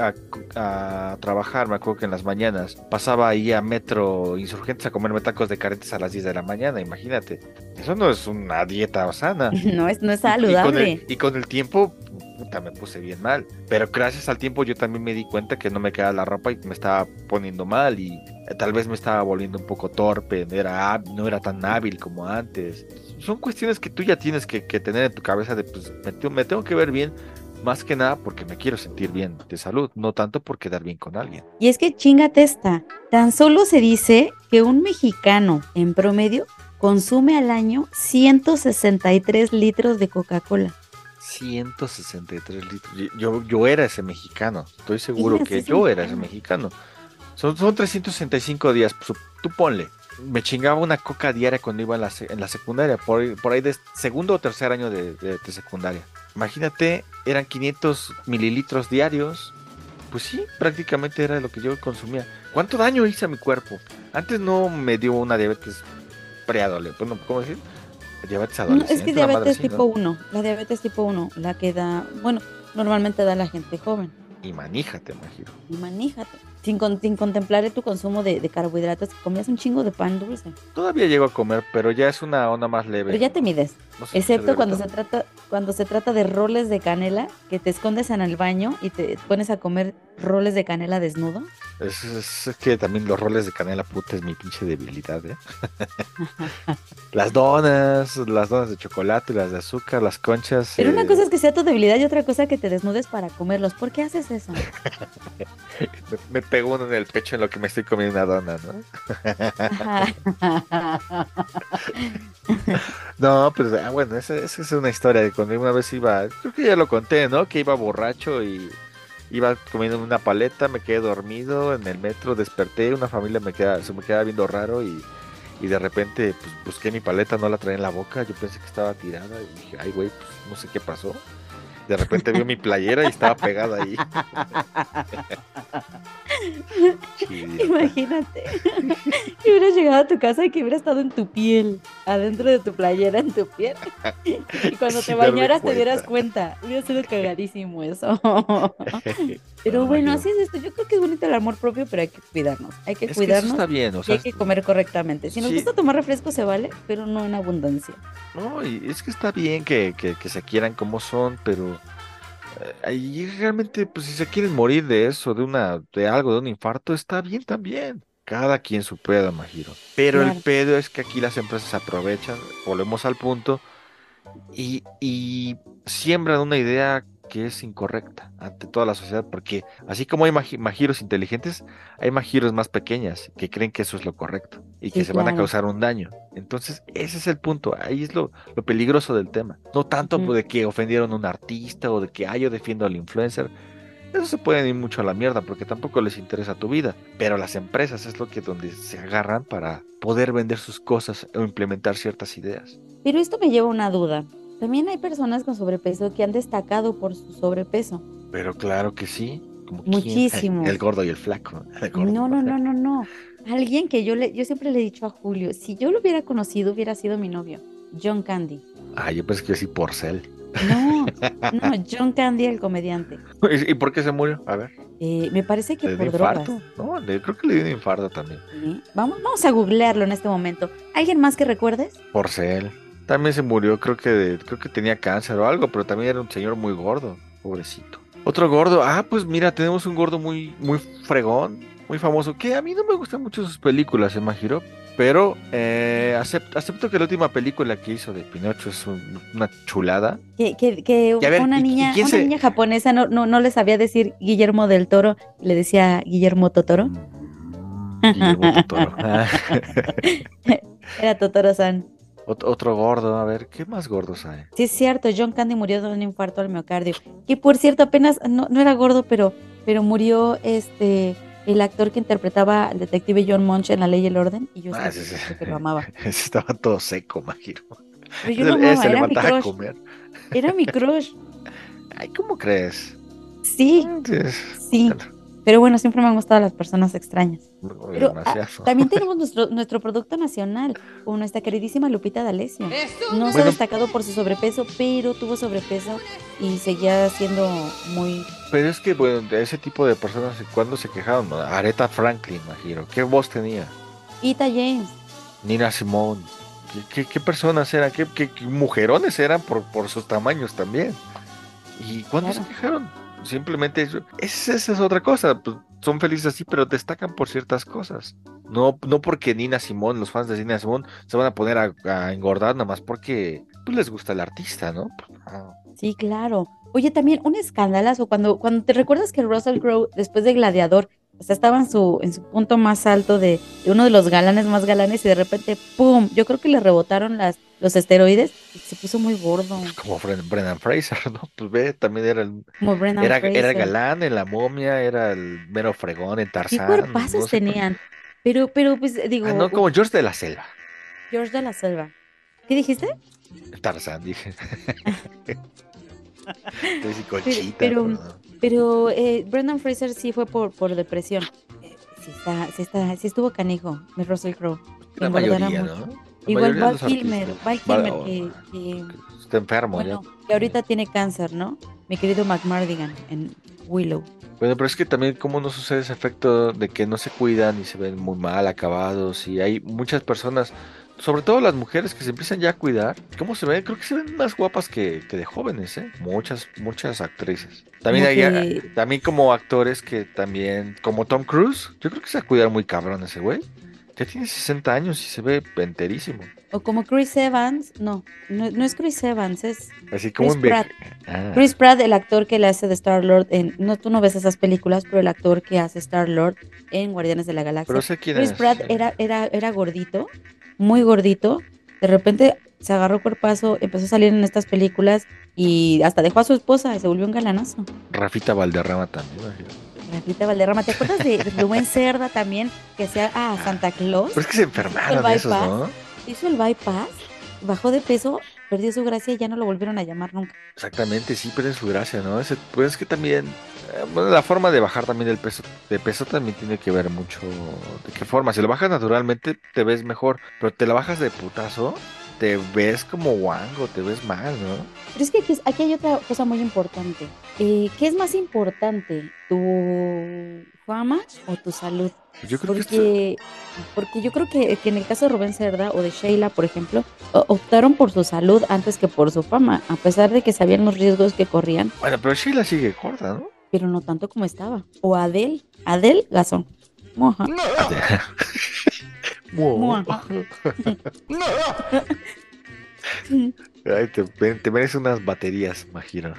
a- a trabajar, me acuerdo que en las mañanas pasaba ahí a Metro Insurgentes a comerme tacos de caretes a las 10 de la mañana, imagínate. Eso no es una dieta sana. No es, no es Y- Y con, saludable. el, y con el tiempo, puta, me puse bien mal. Pero gracias al tiempo yo también me di cuenta que no me quedaba la ropa y me estaba poniendo mal y eh, tal vez me estaba volviendo un poco torpe, no era, no era tan hábil como antes. Son cuestiones que tú ya tienes que, que tener en tu cabeza de, pues, me, me tengo que ver bien, más que nada porque me quiero sentir bien de salud, no tanto por quedar bien con alguien. Y es que chingate esta. Tan solo se dice que un mexicano en promedio consume al año 163 litros de Coca-Cola. 163 litros. Yo- Yo, era ese mexicano. Estoy seguro que yo era ese mexicano. Son, son 365 días. pues, tú ponle. Me chingaba una coca diaria cuando iba en la, en la secundaria. Por, ahí- por ahí de segundo o tercer año de, de- de secundaria. Imagínate, eran 500 mililitros diarios. Pues sí, prácticamente era lo que yo consumía. ¿Cuánto daño hice a mi cuerpo? Antes no me dio una diabetes preadolescente, bueno, ¿cómo decir? Diabetes No, adolescente. es que diabetes así, ¿no? tipo 1, la diabetes tipo 1, la que da, bueno, normalmente da la gente joven. Y maníjate, Majiro. Y maníjate. Sin, con- sin contemplar tu consumo de, de carbohidratos, comías un chingo de pan dulce. Todavía llego a comer, pero ya es una onda más leve. Pero ya te mides. No sé, Excepto cuando se trata, cuando se trata de roles de canela, que te escondes en el baño y te pones a comer roles de canela desnudo. Es, es- es que también los roles de canela puta es mi pinche debilidad, ¿eh? las donas, las donas de chocolate, las de azúcar, las conchas. Pero una eh, cosa es que sea tu debilidad y otra cosa que te desnudes para comerlos. ¿Por qué haces eso? Me, me pego uno en el pecho en lo que me estoy comiendo una dona, ¿no? No, pues ah, bueno, esa, esa es una historia de cuando una vez iba, creo que ya lo conté, ¿no? Que iba borracho y iba comiendo una paleta, me quedé dormido en el metro, desperté, una familia me queda, se me queda viendo raro y, y de repente pues busqué mi paleta, no la traía en la boca, yo pensé que estaba tirada y dije, ay güey, pues no sé qué pasó. De repente vio mi playera y estaba pegada ahí. Imagínate que hubieras llegado a tu casa y que hubiera estado en tu piel, adentro de tu playera, en tu piel. Y cuando te bañaras te dieras cuenta. Hubiera sido cagadísimo eso. Pero No, bueno, así es esto. Yo creo que es bonito el amor propio, pero hay que cuidarnos. Hay que Es que eso cuidarnos está bien, o y sea, hay que comer correctamente. Si nos sí. gusta tomar refresco se vale, pero no en abundancia. No, y es que está bien que, que, que se quieran como son, pero ahí realmente, pues si se quieren morir de eso, de una, de algo, de un infarto, está bien también. Cada quien su pedo, Majiro. Pero Claro. el pedo es que aquí las empresas aprovechan, volvemos al punto, y, y siembran una idea que es incorrecta ante toda la sociedad, porque así como hay magi- majiros inteligentes, hay majiros más pequeñas que creen que eso es lo correcto y que Sí, se van a causar un daño. Entonces, ese es el punto, ahí es lo, lo peligroso del tema. No tanto de que ofendieron a un artista o de que, ah, yo defiendo al influencer. Eso se pueden ir mucho a la mierda porque tampoco les interesa tu vida. Pero las empresas es lo que donde se agarran para poder vender sus cosas o implementar ciertas ideas. Pero esto me lleva a una duda. También hay personas con sobrepeso que han destacado por su sobrepeso. Pero claro que sí. como quién. Muchísimo. El gordo y el flaco. El gordo. No, no, no, no, no. Alguien que yo le, yo siempre le he dicho a Julio, si yo lo hubiera conocido, hubiera sido mi novio, John Candy. Ah, yo pensé que sí, porcel. No, no, John Candy, el comediante. ¿Y por qué se murió? A ver. Eh, me parece que ¿Le por drogas. infarto? No, le- creo que le dio un infarto también. ¿sí? Vamos, vamos a googlearlo en este momento. ¿Alguien más que recuerdes? Porcel. También se murió, creo que de- creo que tenía cáncer o algo, pero también era un señor muy gordo, pobrecito. Otro gordo, ah, pues mira, tenemos un gordo muy, muy fregón, muy famoso, que a mí no me gustan mucho sus películas, se Majiro, pero eh, acep- acepto que la última película que hizo de Pinocho es un- una chulada. Que, que, que ver, una ¿y- y niña, una se- niña japonesa no, no, no le sabía decir Guillermo del Toro, le decía Guillermo Totoro. Guillermo Totoro. Era Totoro-san. Ot- otro gordo, a ver, ¿qué más gordos hay? Sí, es cierto, John Candy murió de un infarto al miocardio. Que por cierto, apenas, no, no era gordo, pero, pero murió este el actor que interpretaba al detective John Munch en La Ley y el Orden. Y yo Ah, sí, sí. que lo amaba. Estaba todo seco, Majiro. Pero yo lo amaba, se era mi levantaba a crush. comer. Era mi crush. Ay, ¿cómo crees? Sí, Es- sí. Pero bueno, siempre me han gustado las personas extrañas. Pero ah, también tenemos nuestro, nuestro producto nacional, como nuestra queridísima Lupita D'Alessio. No se ha Bueno. destacado por su sobrepeso, pero tuvo sobrepeso y seguía siendo muy... Pero es que, bueno, de ese tipo de personas, ¿cuándo se quejaron? Aretha Franklin, imagino. ¿Qué voz tenía? Ita James. Nina Simone. ¿Qué, qué, qué personas eran? ¿Qué, qué- qué mujerones eran por, por sus tamaños también? ¿Y cuándo Claro. se quejaron? Simplemente. Esa, es otra cosa. pues, son felices así, pero destacan por ciertas cosas. No, no porque Nina Simone, los fans de Nina Simone, se van a poner a, a engordar nada más porque pues, les gusta el artista, ¿no? Pues, ah, Sí, claro. Oye, también un escandalazo cuando, cuando te recuerdas que Russell Crowe, después de Gladiador, o sea, estaba en su, en su punto más alto de, de uno de los galanes más galanes y de repente, ¡pum! Yo creo que le rebotaron las, los esteroides y se puso muy gordo, pues, como Bren- Brendan Fraser, ¿no? Pues ve, también era el, como Brendan Era, era el Fraser. galán en la momia, era el mero fregón en ¿Qué Tarzán. cuerpazos no sé por- tenían? Pero, pero, pues, digo, Ah, no, como George de la Selva. George de la Selva. ¿Qué dijiste? Tarzán, dije. Estoy así conchita, pero- pero no. Pero eh, Brendan Fraser sí fue por, por depresión. Eh, sí, está, sí, está, sí estuvo canijo, mi Russell Crowe. La mayoría. ¿no? Igual mayoría de Val Kilmer. Val Val- Kilmer oh, que, que, Está enfermo bueno, ya. que ahorita tiene cáncer, ¿no? Mi querido McMardigan en Willow. Bueno, pero es que también cómo no sucede ese efecto de que no se cuidan y se ven muy mal acabados y hay muchas personas, sobre todo las mujeres que se empiezan ya a cuidar. ¿Cómo se ven? Creo que se ven más guapas que, que de jóvenes, ¿eh? Muchas, muchas actrices. También Como hay, que- también como actores que también, como Tom Cruise, yo creo que se va a cuidar muy cabrón ese güey. Ya tiene 60 años y se ve enterísimo. O como Chris Evans, no, no, no es Chris Evans, es Así como Chris Pratt. Ah, Chris Pratt, el actor que le hace de Star Lord en, no, tú no ves esas películas, pero el actor que hace Star Lord en Guardianes de la Galaxia. pero sé quién Chris es. Pratt era, era, era gordito, muy gordito. De repente se agarró cuerpazo, empezó a salir en estas películas y hasta dejó a su esposa y se volvió un galanazo. Rafita Valderrama también. Rafita Valderrama, ¿te acuerdas de Rubén Cerda también que hacía a Santa Claus? Pero es que se enfermaron esos, bypass? ¿no? Hizo el bypass, bajó de peso, perdió su gracia y ya no lo volvieron a llamar nunca. Exactamente, sí, pero su gracia, ¿no? Ese, pues es que también, eh, bueno, la forma de bajar también el peso, de peso también tiene que ver mucho de qué forma. Si lo bajas naturalmente, te ves mejor, pero te la bajas de putazo, te ves como guango, te ves mal, ¿no? Pero es que aquí, aquí hay otra cosa muy importante. Eh, ¿Qué es más importante, tu fama o tu salud? Yo creo que esto- Porque, porque yo creo que, que en el caso de Rubén Cerda o de Sheila, por ejemplo, optaron por su salud antes que por su fama, a pesar de que sabían los riesgos que corrían, bueno, pero Sheila sigue gorda, ¿no? pero no tanto como estaba. O Adele, Adele Gazón. Moja. Mua. Mua. Ay, te, te mereces unas baterías, imagino.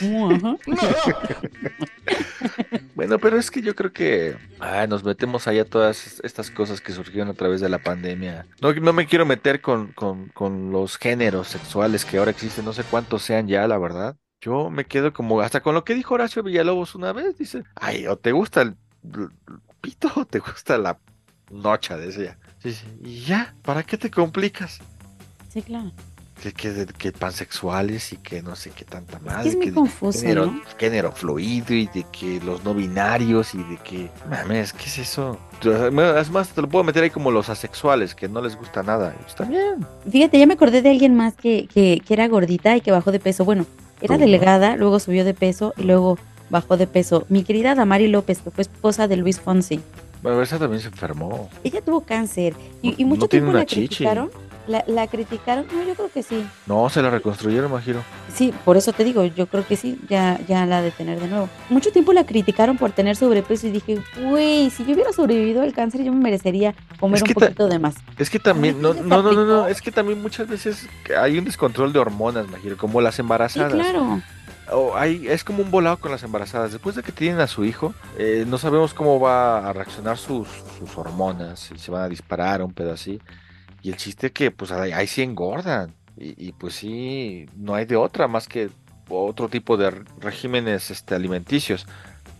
Bueno, pero es que yo creo que ah, nos metemos allá todas estas cosas que surgieron a través de la pandemia. No, no me quiero meter con, con, con los géneros sexuales que ahora existen, no sé cuántos sean ya, la verdad. Yo me quedo como, hasta con lo que dijo Horacio Villalobos una vez, dice, ay, o te gusta el, pito o te gusta la nocha de ese ya. Sí, sí, Y ya, ¿para qué te complicas? Sí, claro. Que, que, que pansexuales y que no sé qué tanta Es que es muy confuso, género, ¿no? género fluido y de que los no binarios y de que, mames, ¿qué es eso? Es más, te lo puedo meter ahí como los asexuales, que no les gusta nada. Pues también. Fíjate, ya me acordé de alguien más que, que, que era gordita y que bajó de peso. Bueno, era ¿Cómo? delgada, luego subió de peso y luego bajó de peso. Mi querida Damari López, que fue esposa de Luis Fonsi. Bueno, esa también se enfermó. Ella tuvo cáncer y, y No mucho tiene tiempo una la chichi. criticaron. La, la criticaron, no, yo creo que sí. No, se la reconstruyeron, imagino. Sí, por eso te digo, yo creo que sí, ya, ya la de tener de nuevo. Mucho tiempo la criticaron por tener sobrepeso y dije, güey, si yo hubiera sobrevivido al cáncer, yo me merecería comer Es un que poquito de más. Es que también, no, ¿dónde se no, no, no, es que también muchas veces hay un descontrol de hormonas, imagino, como las Sí, embarazadas. claro. o hay, es como un volado con las embarazadas. Después de que tienen a su hijo, eh, no sabemos cómo va a reaccionar sus, sus hormonas, si se van a disparar un pedo así. Y el chiste es que pues ahí, ahí sí engordan. Y, y, pues sí, no hay de otra más que otro tipo de regímenes este, alimenticios.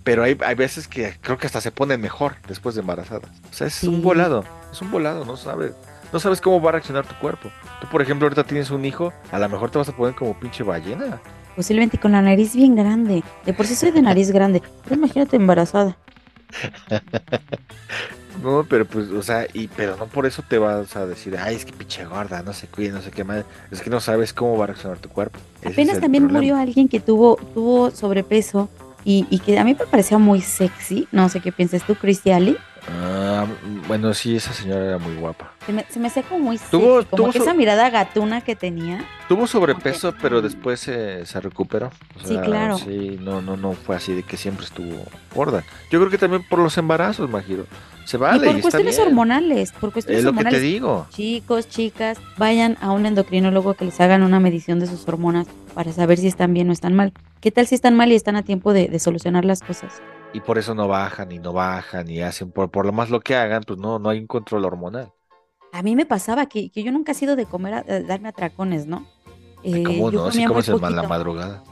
Pero hay, hay veces que creo que hasta se ponen mejor después de embarazadas. O sea, es Sí. un volado, es un volado, no sabes. No sabes cómo va a reaccionar tu cuerpo. Tú, por ejemplo, ahorita tienes un hijo, a lo mejor te vas a poner como pinche ballena. Posiblemente con la nariz bien grande. De por sí soy de nariz grande. Pero imagínate embarazada. No, pero pues, o sea, y pero no por eso te vas a decir, ay, es que pinche gorda, no se cuide, no sé qué más. Es que no sabes cómo va a reaccionar tu cuerpo. Ese Apenas también problema. murió alguien que tuvo, tuvo sobrepeso y, y que a mí me parecía muy sexy. No sé qué piensas tú, Christy Ali. Ah, bueno, sí, esa señora era muy guapa. Se me, se me hacía como muy Tuvo- tuvo so- esa mirada gatuna que tenía. Tuvo sobrepeso, pero después se, se recuperó. O Sí, claro. Sí, no, no, no fue así de que siempre estuvo gorda. Yo creo que también por los embarazos, Majiro. Se vale y y, por está cuestiones bien. hormonales, por cuestiones Es lo que te hormonales. digo. Chicos, chicas, vayan a un endocrinólogo que les hagan una medición de sus hormonas para saber si están bien o están mal. ¿Qué tal si están mal y están a tiempo de, de solucionar las cosas? Y por eso no bajan y no bajan y hacen, por, por lo más lo que hagan, pues no, no hay un control hormonal. A mí me pasaba que, que yo nunca he sido de comer, a, a darme atracones, ¿no? Eh, ¿Cómo yo no? Si comía muy comes en la madrugada.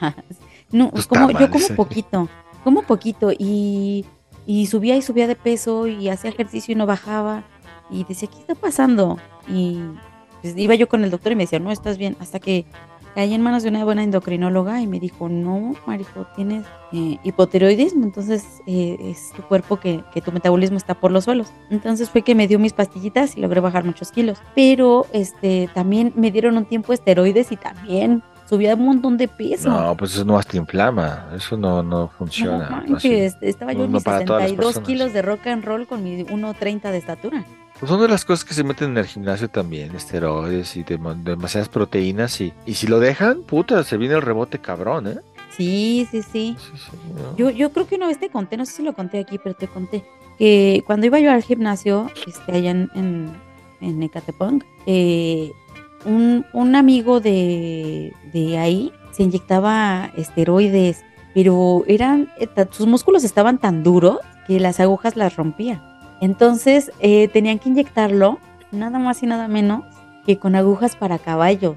No, Tus como, yo como tamales. poquito, como poquito y, y subía y subía de peso y hacía ejercicio y no bajaba y decía, ¿qué está pasando? Y pues, iba yo con el doctor y me decía, no, estás bien, hasta que caí en manos de una buena endocrinóloga y me dijo, no, Marijo, tienes eh, hipotiroidismo, entonces eh, es tu cuerpo que, que, tu metabolismo está por los suelos. Entonces fue que me dio mis pastillitas y logré bajar muchos kilos. Pero este también me dieron un tiempo esteroides y también subía un montón de peso. No, pues eso no te inflama, eso no, no funciona. No, estaba yo en mis 62 kilos de rock and roll con mi 1.30 de estatura. Pues son de las cosas que se meten en el gimnasio también, esteroides y demasiadas proteínas y, y si lo dejan, puta, se viene el rebote cabrón, ¿eh? Sí, sí, sí. yo, yo creo que una vez te conté, no sé si lo conté aquí, pero te conté, que cuando iba yo al gimnasio, este, allá en, en, en eh, un, un, amigo de, de ahí se inyectaba esteroides, pero eran, eh, sus músculos estaban tan duros que las agujas las rompían. Entonces eh, tenían que inyectarlo nada más y nada menos que con agujas para caballos.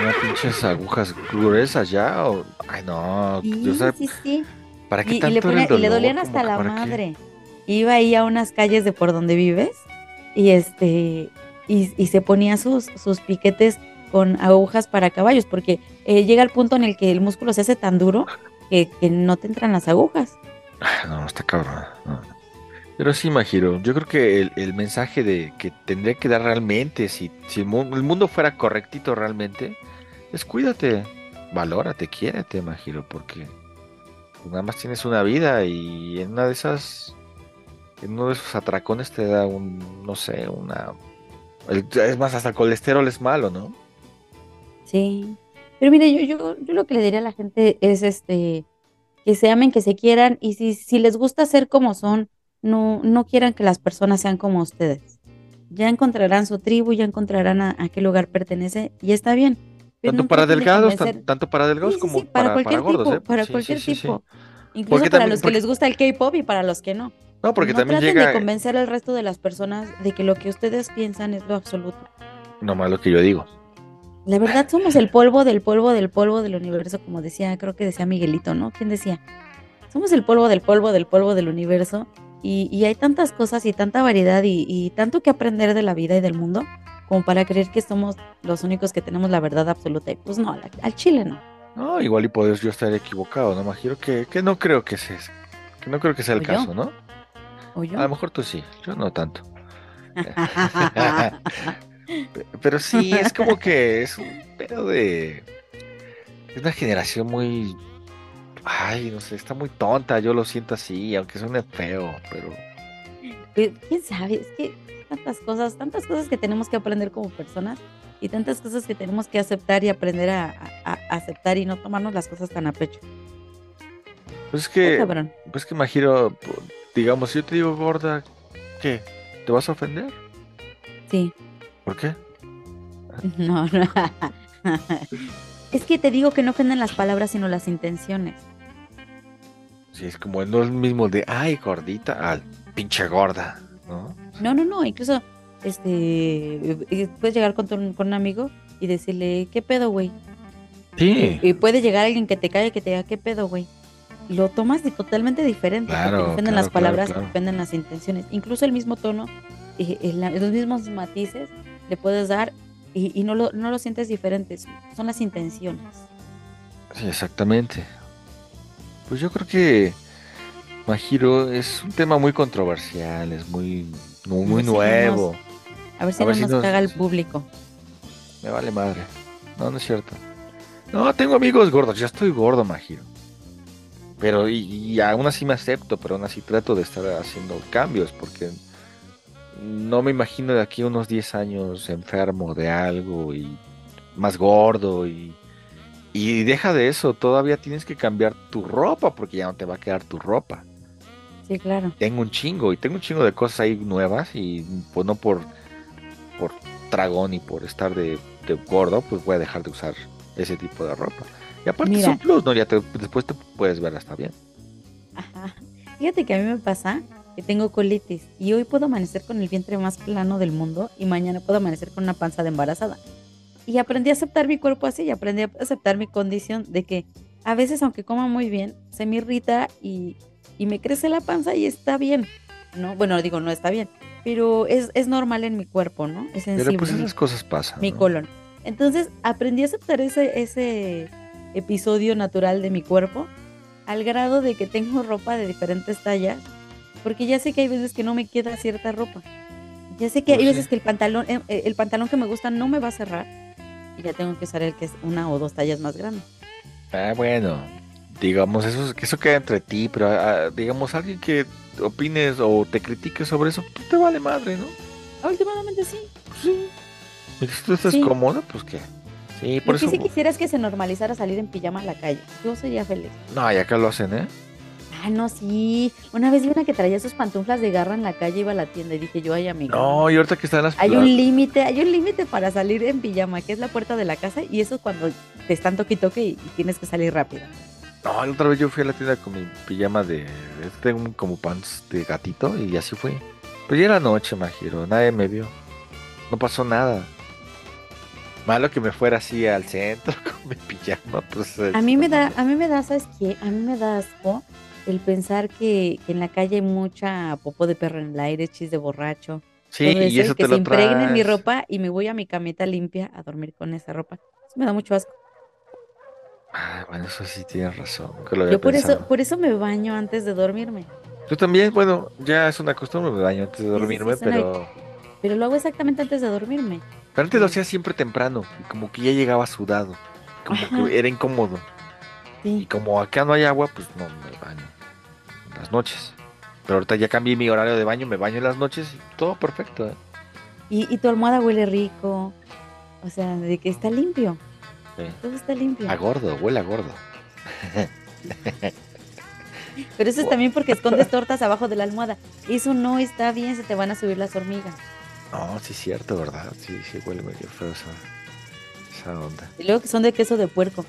¿Unas pinches agujas gruesas ya? O... Ay, no. Sí, sí, sí. ¿Para qué y, tanto y le, ponía, dolor? y le dolían hasta la madre. Qué? Iba ahí a unas calles de por donde vives y este y, y se ponía sus, sus piquetes con agujas para caballos, porque eh, llega el punto en el que el músculo se hace tan duro que, que no te entran las agujas. No, está cabrón. No. Pero sí, Majiro, yo creo que el, el, mensaje de que tendría que dar realmente, si, si el, mundo, el, mundo fuera correctito realmente, es cuídate, valórate, quiérete, Majiro, porque nada más tienes una vida y en una de esas, en uno de esos atracones te da un, no sé, una... Es más, hasta el colesterol es malo, ¿no? Sí, pero mire, yo, yo, yo lo que le diría a la gente es este que se amen, que se quieran y si, si les gusta ser como son, no, no quieran que las personas sean como ustedes. Ya encontrarán su tribu, ya encontrarán a, a qué lugar pertenece y está bien. Tanto para delgados, tanto para delgados sí, sí, como sí, para, para, cualquier para gordos, tipo, ¿eh? para cualquier tipo. Incluso Porque para también- los que porque- les gusta el K-pop y para los que no. No, porque no también traten llega. de convencer al resto de las personas de que lo que ustedes piensan es lo absoluto. No más lo que yo digo. La verdad somos el polvo del polvo del polvo del universo, como decía, creo que decía Miguelito, ¿no? ¿Quién decía? Somos el polvo del polvo del polvo del universo y, y hay tantas cosas y tanta variedad y, y tanto que aprender de la vida y del mundo como para creer que somos los únicos que tenemos la verdad absoluta. Y pues no, al, al chile no. No, igual y puedes yo estar equivocado, ¿no? Imagino que, que no creo que sea, que no creo que sea el caso, ¿no? ¿O yo? A lo mejor tú sí, yo no tanto. Pe- Pero sí, es como que es un pedo de. Es una generación muy. Ay, no sé, está muy tonta, yo lo siento así, aunque suene feo, pero. ¿Quién sabe? Es que tantas cosas, tantas cosas que tenemos que aprender como personas y tantas cosas que tenemos que aceptar y aprender a, a- a aceptar y no tomarnos las cosas tan a pecho. Pues es que. Pues que imagino, digamos, si yo te digo gorda, ¿qué? ¿Te vas a ofender? Sí. ¿Por qué? No, no. Es que te digo que no ofenden las palabras, sino las intenciones. Si es como no es el mismo de, ay, gordita, al pinche gorda, ¿no? No, no, no. Incluso, este, eh, puedes llegar con, tu- con un amigo y decirle, ¿qué pedo, güey? Sí, Y puede llegar alguien que te calle y que te diga, ¿qué pedo, güey? Lo tomas de totalmente diferente. Claro, claro, las palabras, claro. ofenden las intenciones. Incluso el mismo tono, eh, los mismos matices le puedes dar y, y no, lo, no lo sientes diferentes. Son las intenciones. sí, exactamente. Pues yo creo que Majiro es un tema muy controversial, es muy, muy, nuevo. A ver si A ver no si nos nos- caga el público. Me vale madre. No, no es cierto. No, tengo amigos gordos, ya estoy gordo, Majiro. Pero, y, y aún así me acepto, pero aún así trato de estar haciendo cambios, porque no me imagino de aquí unos 10 años enfermo de algo y más gordo y, y deja de eso, todavía tienes que cambiar tu ropa porque ya no te va a quedar tu ropa. Sí, claro. Tengo un chingo y tengo un chingo de cosas ahí nuevas y pues no por, por tragón y por estar de, de gordo, pues voy a dejar de usar ese tipo de ropa. Y aparte es un plus, ¿no? Ya te- después te puedes ver hasta bien. Ajá. Fíjate que a mí me pasa que tengo colitis y hoy puedo amanecer con el vientre más plano del mundo y mañana puedo amanecer con una panza de embarazada. Y aprendí a aceptar mi cuerpo así y aprendí a aceptar mi condición de que a veces aunque coma muy bien, se me irrita y, y me crece la panza y está bien. No, bueno, digo, no está bien, pero es, es normal en mi cuerpo, ¿no? Es Pero sensible. pues esas cosas pasan. mi ¿no? colon. Entonces aprendí a aceptar ese, ese episodio natural de mi cuerpo al grado de que tengo ropa de diferentes tallas, porque ya sé que hay veces que no me queda cierta ropa. Ya sé que Pues hay sí. veces que el pantalón, eh, eh, el pantalón que me gusta no me va a cerrar y ya tengo que usar el que es una o dos tallas más grande. Ah, bueno, digamos, eso, que eso queda entre ti, pero ah, digamos, alguien que opines o te critique sobre eso, pues te vale madre, ¿no? Ah, Últimamente sí. Sí. Y si tú estás Sí. cómodo, pues qué. Sí, por Lo que eso. sí quisiera es que se normalizara salir en pijama a la calle. Yo sería feliz. No, y acá lo hacen, ¿eh? Ah, no, sí. Una vez vi una que traía sus pantuflas de garra en la calle, iba a la tienda y dije yo, ay, amiga. No, y ahorita que están las. Hay un límite, hay un límite para salir en pijama, que es la puerta de la casa, y eso cuando te están toque y toque y, tienes que salir rápido. No, la otra vez yo fui a la tienda con mi pijama de. Tengo como pants de gatito y así fui. Pero ya era noche, Majiro, nadie me vio. No pasó nada. Malo que me fuera así al centro con mi pijama, pues. A mí me da, a mí me da, ¿sabes qué? A mí me da asco el pensar que, que en la calle hay mucha popó de perro en el aire, chis de borracho. Sí, y eso que te se lo impregne mi ropa y me voy a mi camita limpia a dormir con esa ropa. Eso me da mucho asco. Ah, bueno, eso sí tienes razón. nunca lo había Yo por eso, por eso me baño antes de dormirme. Yo también, bueno, ya es una costumbre, me baño antes de sí, dormirme, una- pero. Pero lo hago exactamente antes de dormirme. Pero antes lo hacía siempre temprano, y como que ya llegaba sudado, como Ajá. que era incómodo. Y como acá no hay agua, pues no me baño las noches. Pero ahorita ya cambié mi horario de baño, me baño en las noches y todo perfecto. ¿eh? Y, y tu almohada huele rico. O sea, de que está limpio. Sí. Todo está limpio. A gordo, huele a gordo. Pero eso es también porque escondes tortas abajo de la almohada. Eso no está bien, se te van a subir las hormigas. No, sí es cierto, ¿verdad? Sí, sí, huele medio feo esa, esa onda. Y luego que son de queso de puerco.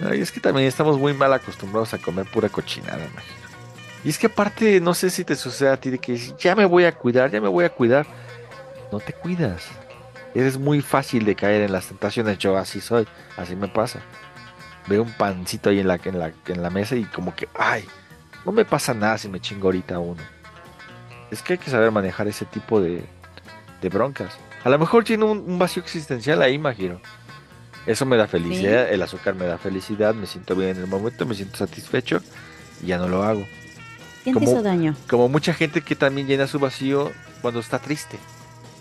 No, y es que también estamos muy mal acostumbrados a comer pura cochinada, imagino. Y es que aparte, no sé si te sucede a ti de que ya me voy a cuidar, ya me voy a cuidar. No te cuidas. Eres muy fácil de caer en las tentaciones. Yo así soy, así me pasa. Veo un pancito ahí en la, en la, en la mesa y como que, ay, no me pasa nada si me chingo ahorita uno. Es que hay que saber manejar ese tipo de, de broncas. A lo mejor tiene un, un vacío existencial ahí, imagino. Eso me da felicidad, el azúcar me da felicidad, me siento bien en el momento, me siento satisfecho y ya no lo hago. ¿Quién te ¿Cómo? hizo daño? Como mucha gente que también llena su vacío cuando está triste.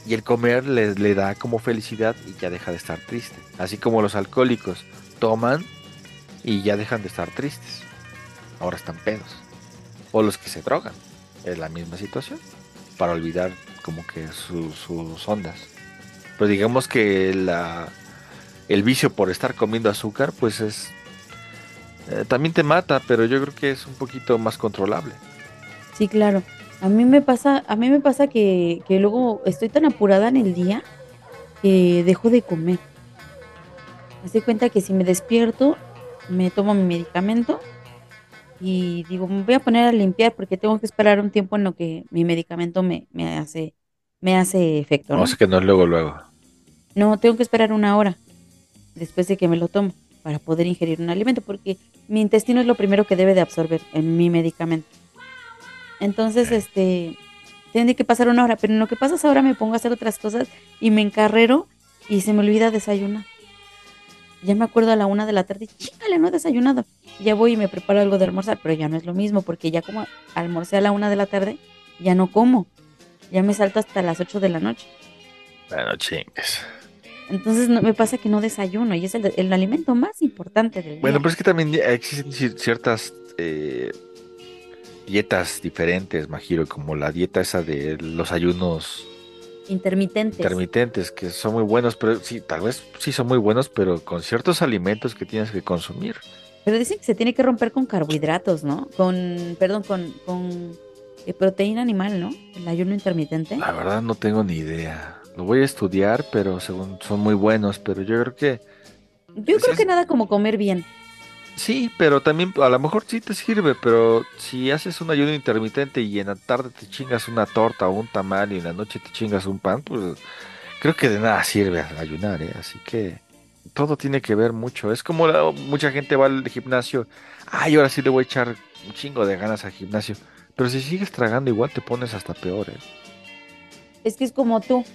Y el comer le, le da como felicidad y ya deja de estar triste. Así como los alcohólicos toman y ya dejan de estar tristes. Ahora están pedos. O los que se drogan. Es la misma situación. Para olvidar como que su- sus ondas. Pero digamos que la, el vicio por estar comiendo azúcar pues es... eh, también te mata, pero yo creo que es un poquito más controlable. Sí, claro. A mí me pasa, a mí me pasa que, que luego estoy tan apurada en el día que dejo de comer. Me doy cuenta que si me despierto, me tomo mi medicamento y digo, me voy a poner a limpiar porque tengo que esperar un tiempo en lo que mi medicamento me, me hace, me hace efecto, ¿no? O sea que no es luego, luego. No, tengo que esperar una hora después de que me lo tomo para poder ingerir un alimento, porque mi intestino es lo primero que debe de absorber en mi medicamento. Entonces, este, tiene que pasar una hora, pero en lo que pasa ahora me pongo a hacer otras cosas y me encarrero y se me olvida desayunar. Ya me acuerdo a la una de la tarde, chingale, no he desayunado. Ya voy y me preparo algo de almorzar, pero ya no es lo mismo, porque ya como almorcé a la una de la tarde, ya no como. Ya me salto hasta las ocho de la noche. Bueno, chingues. Entonces no, me pasa que no desayuno y es el, el alimento más importante del Bueno, día. pero es que también existen ci- ciertas eh, dietas diferentes, Majiro, como la dieta esa de los ayunos Intermitentes. intermitentes, que son muy buenos, pero sí, tal vez sí son muy buenos, pero con ciertos alimentos que tienes que consumir. pero dicen que se tiene que romper con carbohidratos, ¿no? Con, perdón, con, con eh, proteína animal, ¿no? El ayuno intermitente. La verdad no tengo ni idea. Lo voy a estudiar, pero según son muy buenos, pero yo creo que Yo creo es- que nada como comer bien. Sí, pero también a lo mejor sí te sirve, pero si haces un ayuno intermitente y en la tarde te chingas una torta o un tamal y en la noche te chingas un pan, pues creo que de nada sirve ayunar, ¿eh? Así que todo tiene que ver mucho. Es como la- mucha gente va al gimnasio, ay, ahora sí le voy a echar un chingo de ganas al gimnasio, pero si sigues tragando igual te pones hasta peor, ¿eh? Es que es como tú.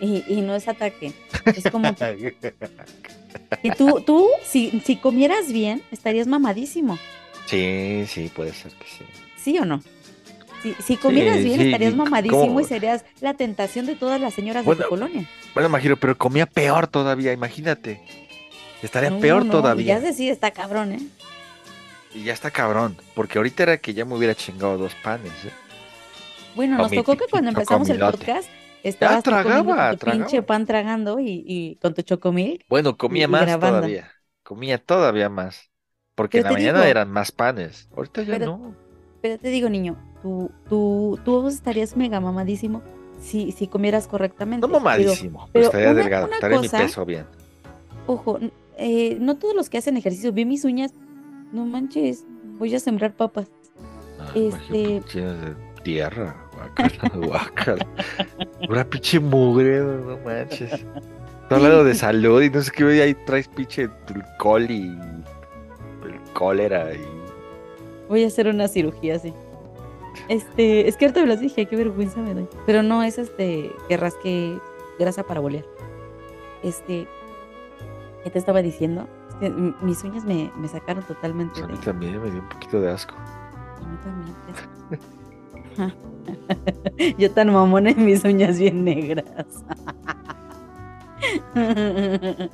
Y, y no es ataque. Es como que, que tú, tú si, si comieras bien, estarías mamadísimo. Sí, sí, puede ser que sí. ¿Sí o no? Si, si comieras Sí, bien, sí, estarías mamadísimo ¿cómo? y serías la tentación de todas las señoras Bueno, de tu colonia. Bueno, Majiro, pero comía peor todavía, imagínate. Estaría No, peor no, todavía. Ya sé, sí, está cabrón, ¿eh? Y ya está cabrón, porque ahorita era que ya me hubiera chingado dos panes. ¿eh? Bueno, O nos mi tocó que cuando empezamos el podcast, estabas comiendo tragaba, tu pinche pan tragando y, y con tu chocomil. Bueno, comía y más todavía. Comía todavía más. Porque Pero en la mañana digo- eran más panes. Ahorita ya Pero- no. Pero te digo, niño, tú, tú, tú estarías mega mamadísimo si, si comieras correctamente. No Pero, mamadísimo, pero, pero estaría una- delgado. una estaría cosa- mi peso bien. ojo, eh, no todos los que hacen ejercicio, vi mis uñas, no manches, voy a sembrar papas. Ay, Majiro, este- pues, de tierra. Guácala, guácala. Una pinche mugre, no manches. Hablando de salud y no sé qué, y ahí traes pinche el coli, el cólera y Voy a hacer una cirugía así. Este, es que ahorita me las dije, qué vergüenza me doy. Pero no es este que rasque grasa para bolear. Este, ¿qué te estaba diciendo? Es que m- mis uñas me, me sacaron totalmente pues, a de. mí también me dio un poquito de asco. A mí también. Yo tan mamón en mis uñas bien negras.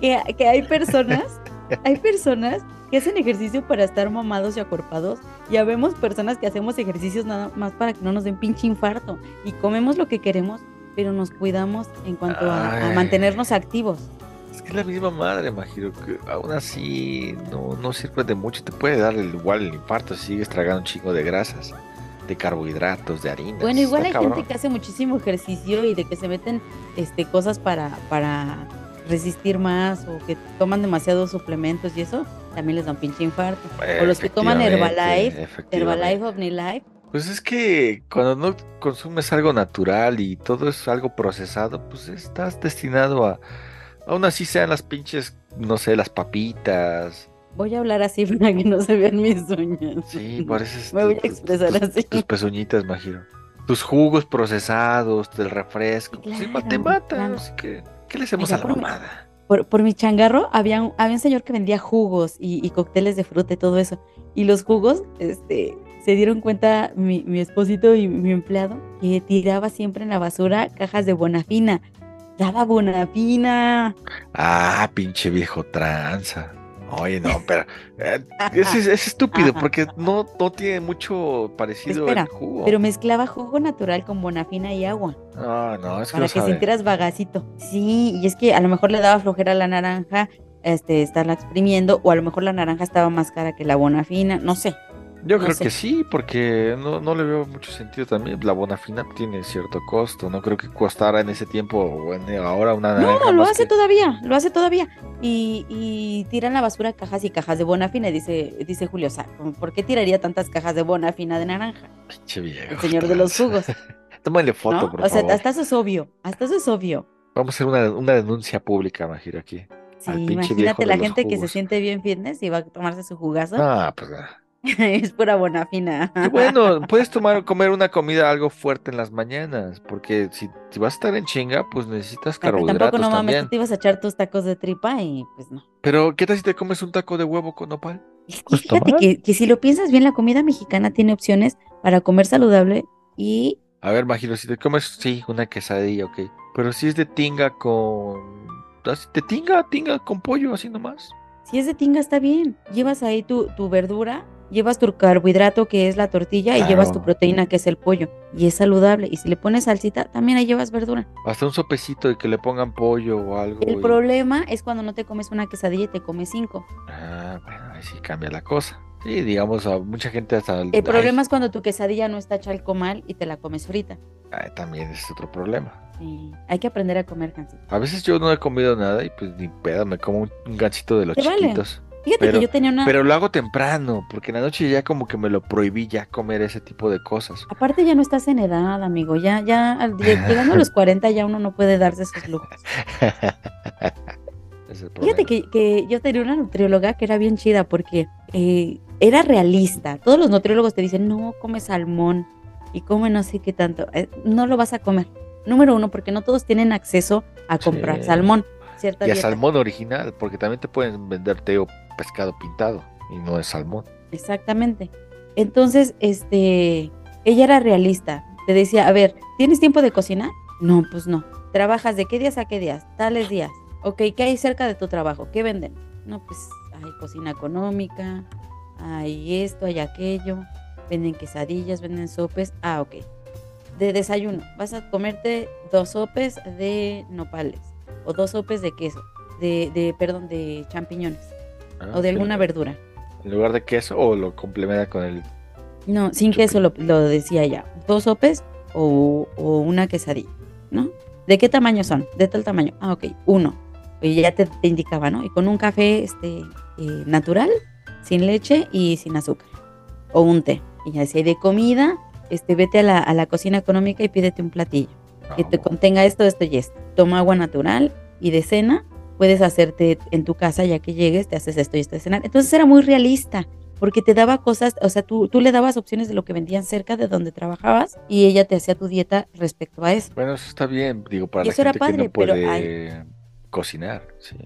que, que hay personas, hay personas que hacen ejercicio para estar mamados y acorpados. Ya vemos personas que hacemos ejercicios nada más para que no nos den pinche infarto. Y comemos lo que queremos, pero nos cuidamos en cuanto a, mantenernos activos. Es la misma madre, Majiro, que aún así no, no sirve de mucho. Te puede dar el- igual el infarto si sigues tragando un chingo de grasas, de carbohidratos, de harinas. Bueno, igual Está hay cabrón. gente que hace muchísimo ejercicio y de que se meten este cosas para, para resistir más o que toman demasiados suplementos y eso también les da un pinche infarto. o los que toman Herbalife. Herbalife, OmniLife. Pues es que cuando no consumes algo natural y todo es algo procesado, pues estás destinado a, aún así sean las pinches, no sé, las papitas. Voy a hablar así para que no se vean mis uñas. Sí, pareces Me voy a expresar tus- así. Tus pezuñitas, Majiro. Tus jugos procesados, del refresco. pues igual te Claro, matan, claro. así que, ¿qué le hacemos a la por mi- mamada? Por, por mi changarro había un, había un señor que vendía jugos y, y cócteles de fruta y todo eso. Y los jugos, este, se dieron cuenta mi, mi esposito y mi empleado que tiraba siempre en la basura cajas de Bonafina. Daba Bonafina. Ah, pinche viejo tranza. Oye, no, pero eh, es, es- es estúpido porque no, no tiene mucho parecido Espera, el jugo. Pero mezclaba jugo natural con Bonafina y agua No, no, es que para que sabe. sintieras vagacito. Sí, y es que a lo mejor le daba flojera a la naranja este, estarla exprimiendo o a lo mejor la naranja estaba más cara que la Bonafina, no sé. Yo no creo sé. que sí, porque no, no le veo mucho sentido también. La Bonafina tiene cierto costo. No creo que costara en ese tiempo o en- ahora una. No, lo hace que- todavía, lo hace todavía. Y, y tiran la basura cajas y cajas de Bonafina, dice, dice Julio, o sea, ¿por qué tiraría tantas cajas de Bonafina de naranja? Pinche viejo. El señor de los jugos, Tómale foto, ¿no? por O sea, hasta eso es obvio, hasta eso es obvio. Vamos a hacer una, una denuncia pública, Majiro, aquí. Sí, imagínate la gente que se siente bien fitness y va a tomarse su jugazo. Ah, pues. ah. es pura Bonafina. Qué bueno, puedes tomar, comer una comida algo fuerte en las mañanas, porque si, si vas a estar en chinga, pues necesitas carbohidratos tampoco no mames, tú te ibas a echar tus tacos de tripa y pues no. Pero, ¿qué tal si te comes un taco de huevo con nopal? Es que fíjate que, que si lo piensas bien, la comida mexicana tiene opciones para comer saludable y A ver, Majiro, si te comes, sí, una quesadilla, ok. Pero si es de tinga con... De tinga, tinga con pollo, así nomás. Si es de tinga, está bien. Llevas ahí tu, tu verdura, llevas tu carbohidrato, que es la tortilla, y llevas tu Claro. proteína, que es el pollo. Y es saludable. Y si le pones salsita, también ahí llevas verdura. Hasta un sopecito y que le pongan pollo o algo. El y- problema es cuando no te comes una quesadilla y te comes cinco. Ah, bueno, ahí sí cambia la cosa. Sí, digamos, a mucha gente hasta... El problema es cuando tu quesadilla no está hecha al comal y te la comes frita. Ay, también es otro problema. Sí, Hay que aprender a comer, Hansito. A veces yo no he comido nada y pues ni pedo, me como un, gansito de los Te vale. Fíjate Pero- que yo tenía una... Pero lo hago temprano, porque en la noche ya como que me lo prohibí ya comer ese tipo de cosas. Aparte ya no estás en edad, amigo. Ya, ya, llegando a los 40 ya uno no puede darse esos lujos. Es el Fíjate que, que yo tenía una nutrióloga que era bien chida porque eh, era realista. Todos los nutriólogos te dicen, no, come salmón y come no sé qué tanto. Eh, no lo vas a comer. Número uno, porque no todos tienen acceso a comprar Sí. salmón. Cierta Y a salmón original, porque también te pueden venderte o pescado pintado y no es salmón. Exactamente. Entonces, este, ella era realista. Te decía, a ver, ¿tienes tiempo de cocinar? No, pues no. ¿Trabajas de qué días a qué días? Tales días. Ok, ¿qué hay cerca de tu trabajo? ¿Qué venden? No, pues hay cocina económica, hay esto, hay aquello, venden quesadillas, venden sopes. Ah, ok. De desayuno, vas a comerte dos sopes de nopales o dos sopes de queso, de, de perdón, de champiñones Ah, o de alguna verdura. En lugar de queso o lo complementa con el... No, sin Chupi. queso lo, lo decía ya. Dos sopes o, o una quesadilla, ¿no? ¿De qué tamaño son? De tal tamaño. Ah, ok, uno. Y ya te, te indicaba, ¿no? Y con un café este, eh, natural, sin leche y sin azúcar. O un té. Y ya si hay de comida, este, vete a la, a la cocina económica y pídete un platillo. Que te contenga esto, esto y esto. Toma agua natural y de cena puedes hacerte en tu casa ya que llegues, te haces esto y esto de cenar. Entonces era muy realista porque te daba cosas, o sea, tú, tú le dabas opciones de lo que vendían cerca de donde trabajabas y ella te hacía tu dieta respecto a eso. Bueno, eso está bien, digo, para Y la eso era gente que padre, no pero puede cocinar. Sí.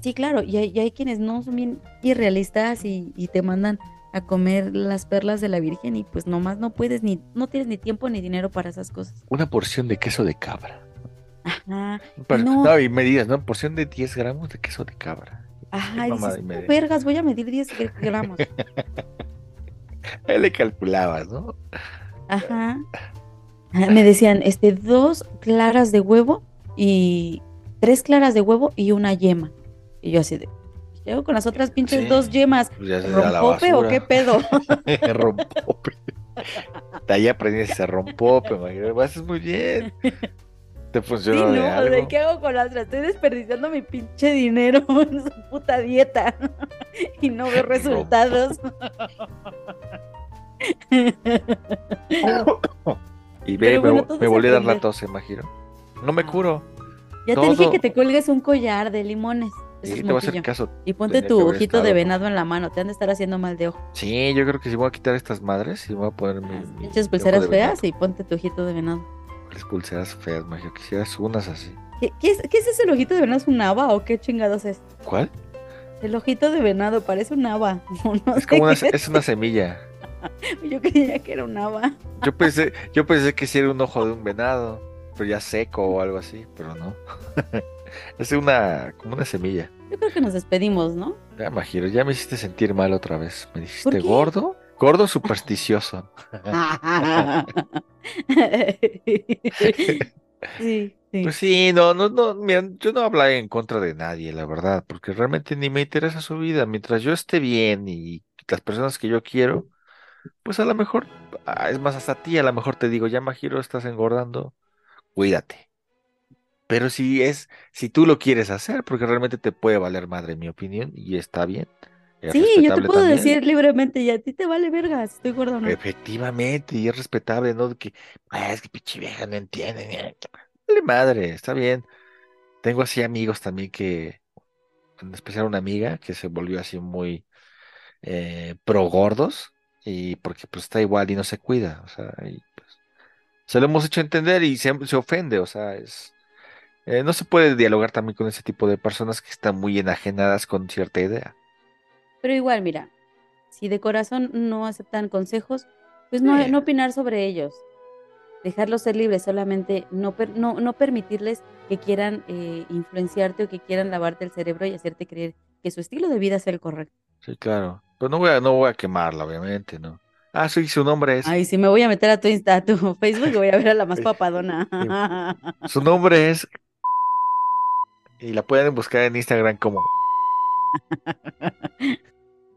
Sí, claro, y hay, y hay quienes no son bien irrealistas y, y te mandan a comer las perlas de la Virgen y pues nomás no puedes ni, no tienes ni tiempo ni dinero para esas cosas. Una porción de queso de cabra. Ajá, Pero- No. no. y medidas, ¿no? Porción de 10 gramos de queso de cabra. ajá, y mamada dices, y media. "Oh, vergas, voy a medir 10 gramos. Ahí le calculabas, ¿no? Ajá. Me decían, este, dos claras de huevo y tres claras de huevo y una yema. Y yo así de, ¿qué hago con las otras pinches Sí. dos yemas? Pues da la ¿Rompope o qué pedo? rompope. De ahí aprendí ese rompope. Lo haces muy bien. Te Sí, funcionó no, de o sea, algo. ¿qué hago con las otras? Estoy desperdiciando mi pinche dinero en su puta dieta y no veo resultados. Y ve, me, volví a dar la tos, imagino. No me Ah. curo. Ya te dije que te cuelgues un collar de limones. Eso Sí, es te voy a hacer moquillo. caso. Y ponte tu ojito de venado en la mano. Te han de estar haciendo mal de ojo. Sí, yo creo que si voy a quitar estas madres y voy a poner mi. Pinches pulseras feas y ponte tu ojito de venado. Las pulseras feas, Magio. Quisieras unas así. ¿Qué, qué es, qué es ese ojito de venado? ¿Es un haba o qué chingados es? ¿Cuál? El ojito de venado parece un haba. No, Es como una, qué es una semilla. Yo creía que era un haba. Yo pensé, yo pensé que sí era un ojo de un venado, pero ya seco o algo así, pero no. es una, como una semilla. Yo creo que nos despedimos, ¿no? Ya, Majiro, ya me hiciste sentir mal otra vez. Me ¿Por dijiste gordo, gordo supersticioso. sí, sí. Pues sí, no, no, no, mira, yo no hablaba en contra de nadie, la verdad, porque realmente ni me interesa su vida. Mientras yo esté bien y las personas que yo quiero, pues a lo mejor, ah, es más, hasta a ti a lo mejor te digo, ya Majiro, estás engordando, cuídate. Pero si es, si tú lo quieres hacer, porque realmente te puede valer madre, en mi opinión, y está bien. es Sí, yo te puedo también. decir libremente y a ti te vale verga si estoy gorda o no. Efectivamente, y es respetable, ¿no? Que, "Ah, es que pinche vieja no entiende. Vale madre, está bien. Tengo así amigos también que, en especial una amiga que se volvió así muy eh, pro gordos, y porque pues está igual y no se cuida, o sea, y, pues, se lo hemos hecho entender y se, se ofende, o sea, es, eh, no se puede dialogar también con ese tipo de personas que están muy enajenadas con cierta idea. Pero igual, mira, si de corazón no aceptan consejos, pues no, no opinar sobre ellos. Dejarlos ser libres, solamente no, per- no, no permitirles que quieran eh, influenciarte o que quieran lavarte el cerebro y hacerte creer que su estilo de vida es el correcto. Sí, claro. Pero no voy a, no voy a quemarla, obviamente, ¿no? Ah, sí, su nombre es. Ay, si me voy a meter a tu Insta, a tu Facebook, y voy a ver a la más papadona. Su nombre es. Y la pueden buscar en Instagram como.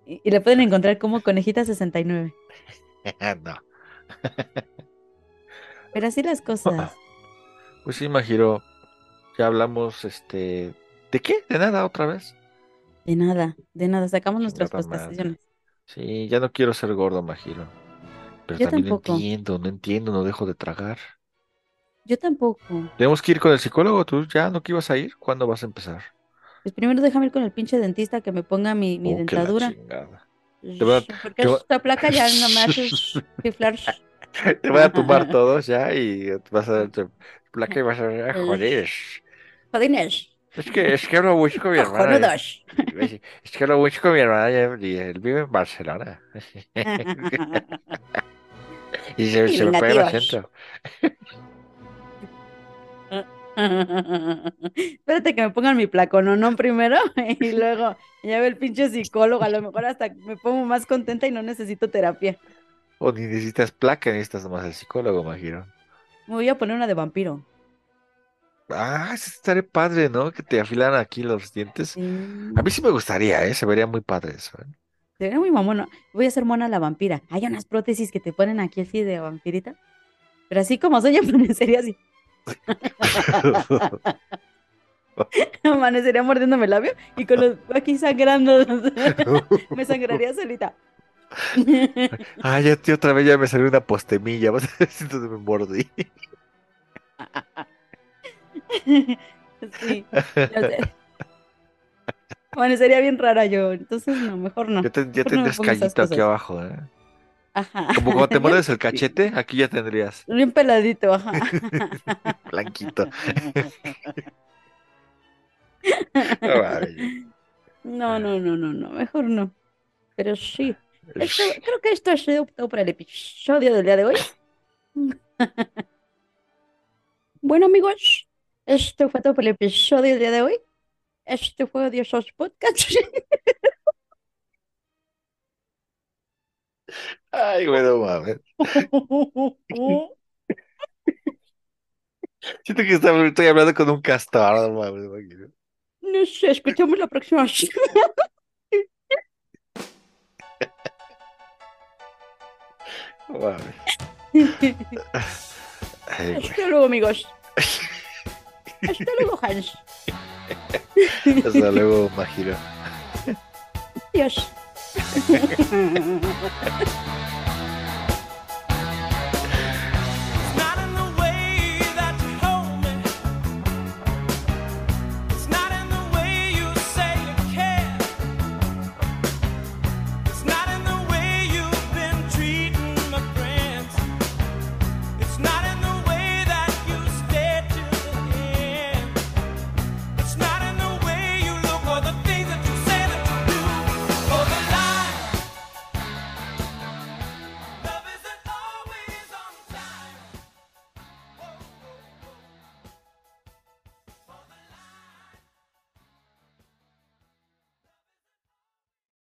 y, y la pueden encontrar como Conejita69. no. Pero así las cosas. Pues sí, Majiro. Ya hablamos, este. ¿De qué? ¿De nada otra vez? De nada, de nada. Sacamos nuestras prestaciones. Sí, ya no quiero ser gordo, Majiro. Pero Yo también tampoco. entiendo, no entiendo, no dejo de tragar. Yo tampoco. Tenemos que ir con el psicólogo, ¿tú ya no que ibas a ir? ¿Cuándo vas a empezar? Pues primero déjame ir con el pinche dentista que me ponga mi, mi Oh, que la dentadura. Te Porque te esta placa ya no me hace chiflar. Te voy a tumbar todos ya y vas a darte placa y vas a ver, "Ah, joder. Jodines. Es que, es que mucho con mi hermana. Cojonudos. Es que mucho con mi hermana y él vive en Barcelona. Y se, Y se me pega el acento. Espérate que me pongan mi placononón primero y luego ya ve el pinche psicólogo. A lo mejor hasta me pongo más contenta y no necesito terapia. O ni necesitas placa, necesitas nomás el psicólogo, imagino. Me voy a poner una de vampiro. Ah, eso estaría padre, ¿no? Que te afilan aquí los dientes. Sí. A mí sí me gustaría, ¿eh? Se vería muy padre eso, ¿eh? Sería muy mamona. Voy a ser mona la vampira. Hay unas prótesis que te ponen aquí así de vampirita. Pero así como soy, amanecería así. Amanecería mordiéndome el labio y con los aquí sangrando. Me sangraría solita. Ah, ya tío, otra vez ya me salió una postemilla. Vas a ver si entonces me mordí. Sí, ya sé. Bien rara yo. Entonces, no, mejor no. Ya, te- ya Mejor tendrías callito aquí abajo, ¿eh? Ajá. Como cuando te muerdes el cachete, aquí ya tendrías Bien peladito, ajá. blanquito. No. No, no, no, no, mejor no. Pero sí. Esto- creo que esto ha sido todo para el episodio del día de hoy. Bueno, amigos, esto fue todo por el episodio del día de hoy. Este fue Odiosos Podcast. Ay, güey, no mames. Siento que está- estoy hablando con un castor, no mames, me imagino. Nos escuchamos la próxima. No mames. Ay. Hasta luego, amigos. Hasta luego, Hans. Hasta luego, Majiro. Adiós. Ha ha ha ha!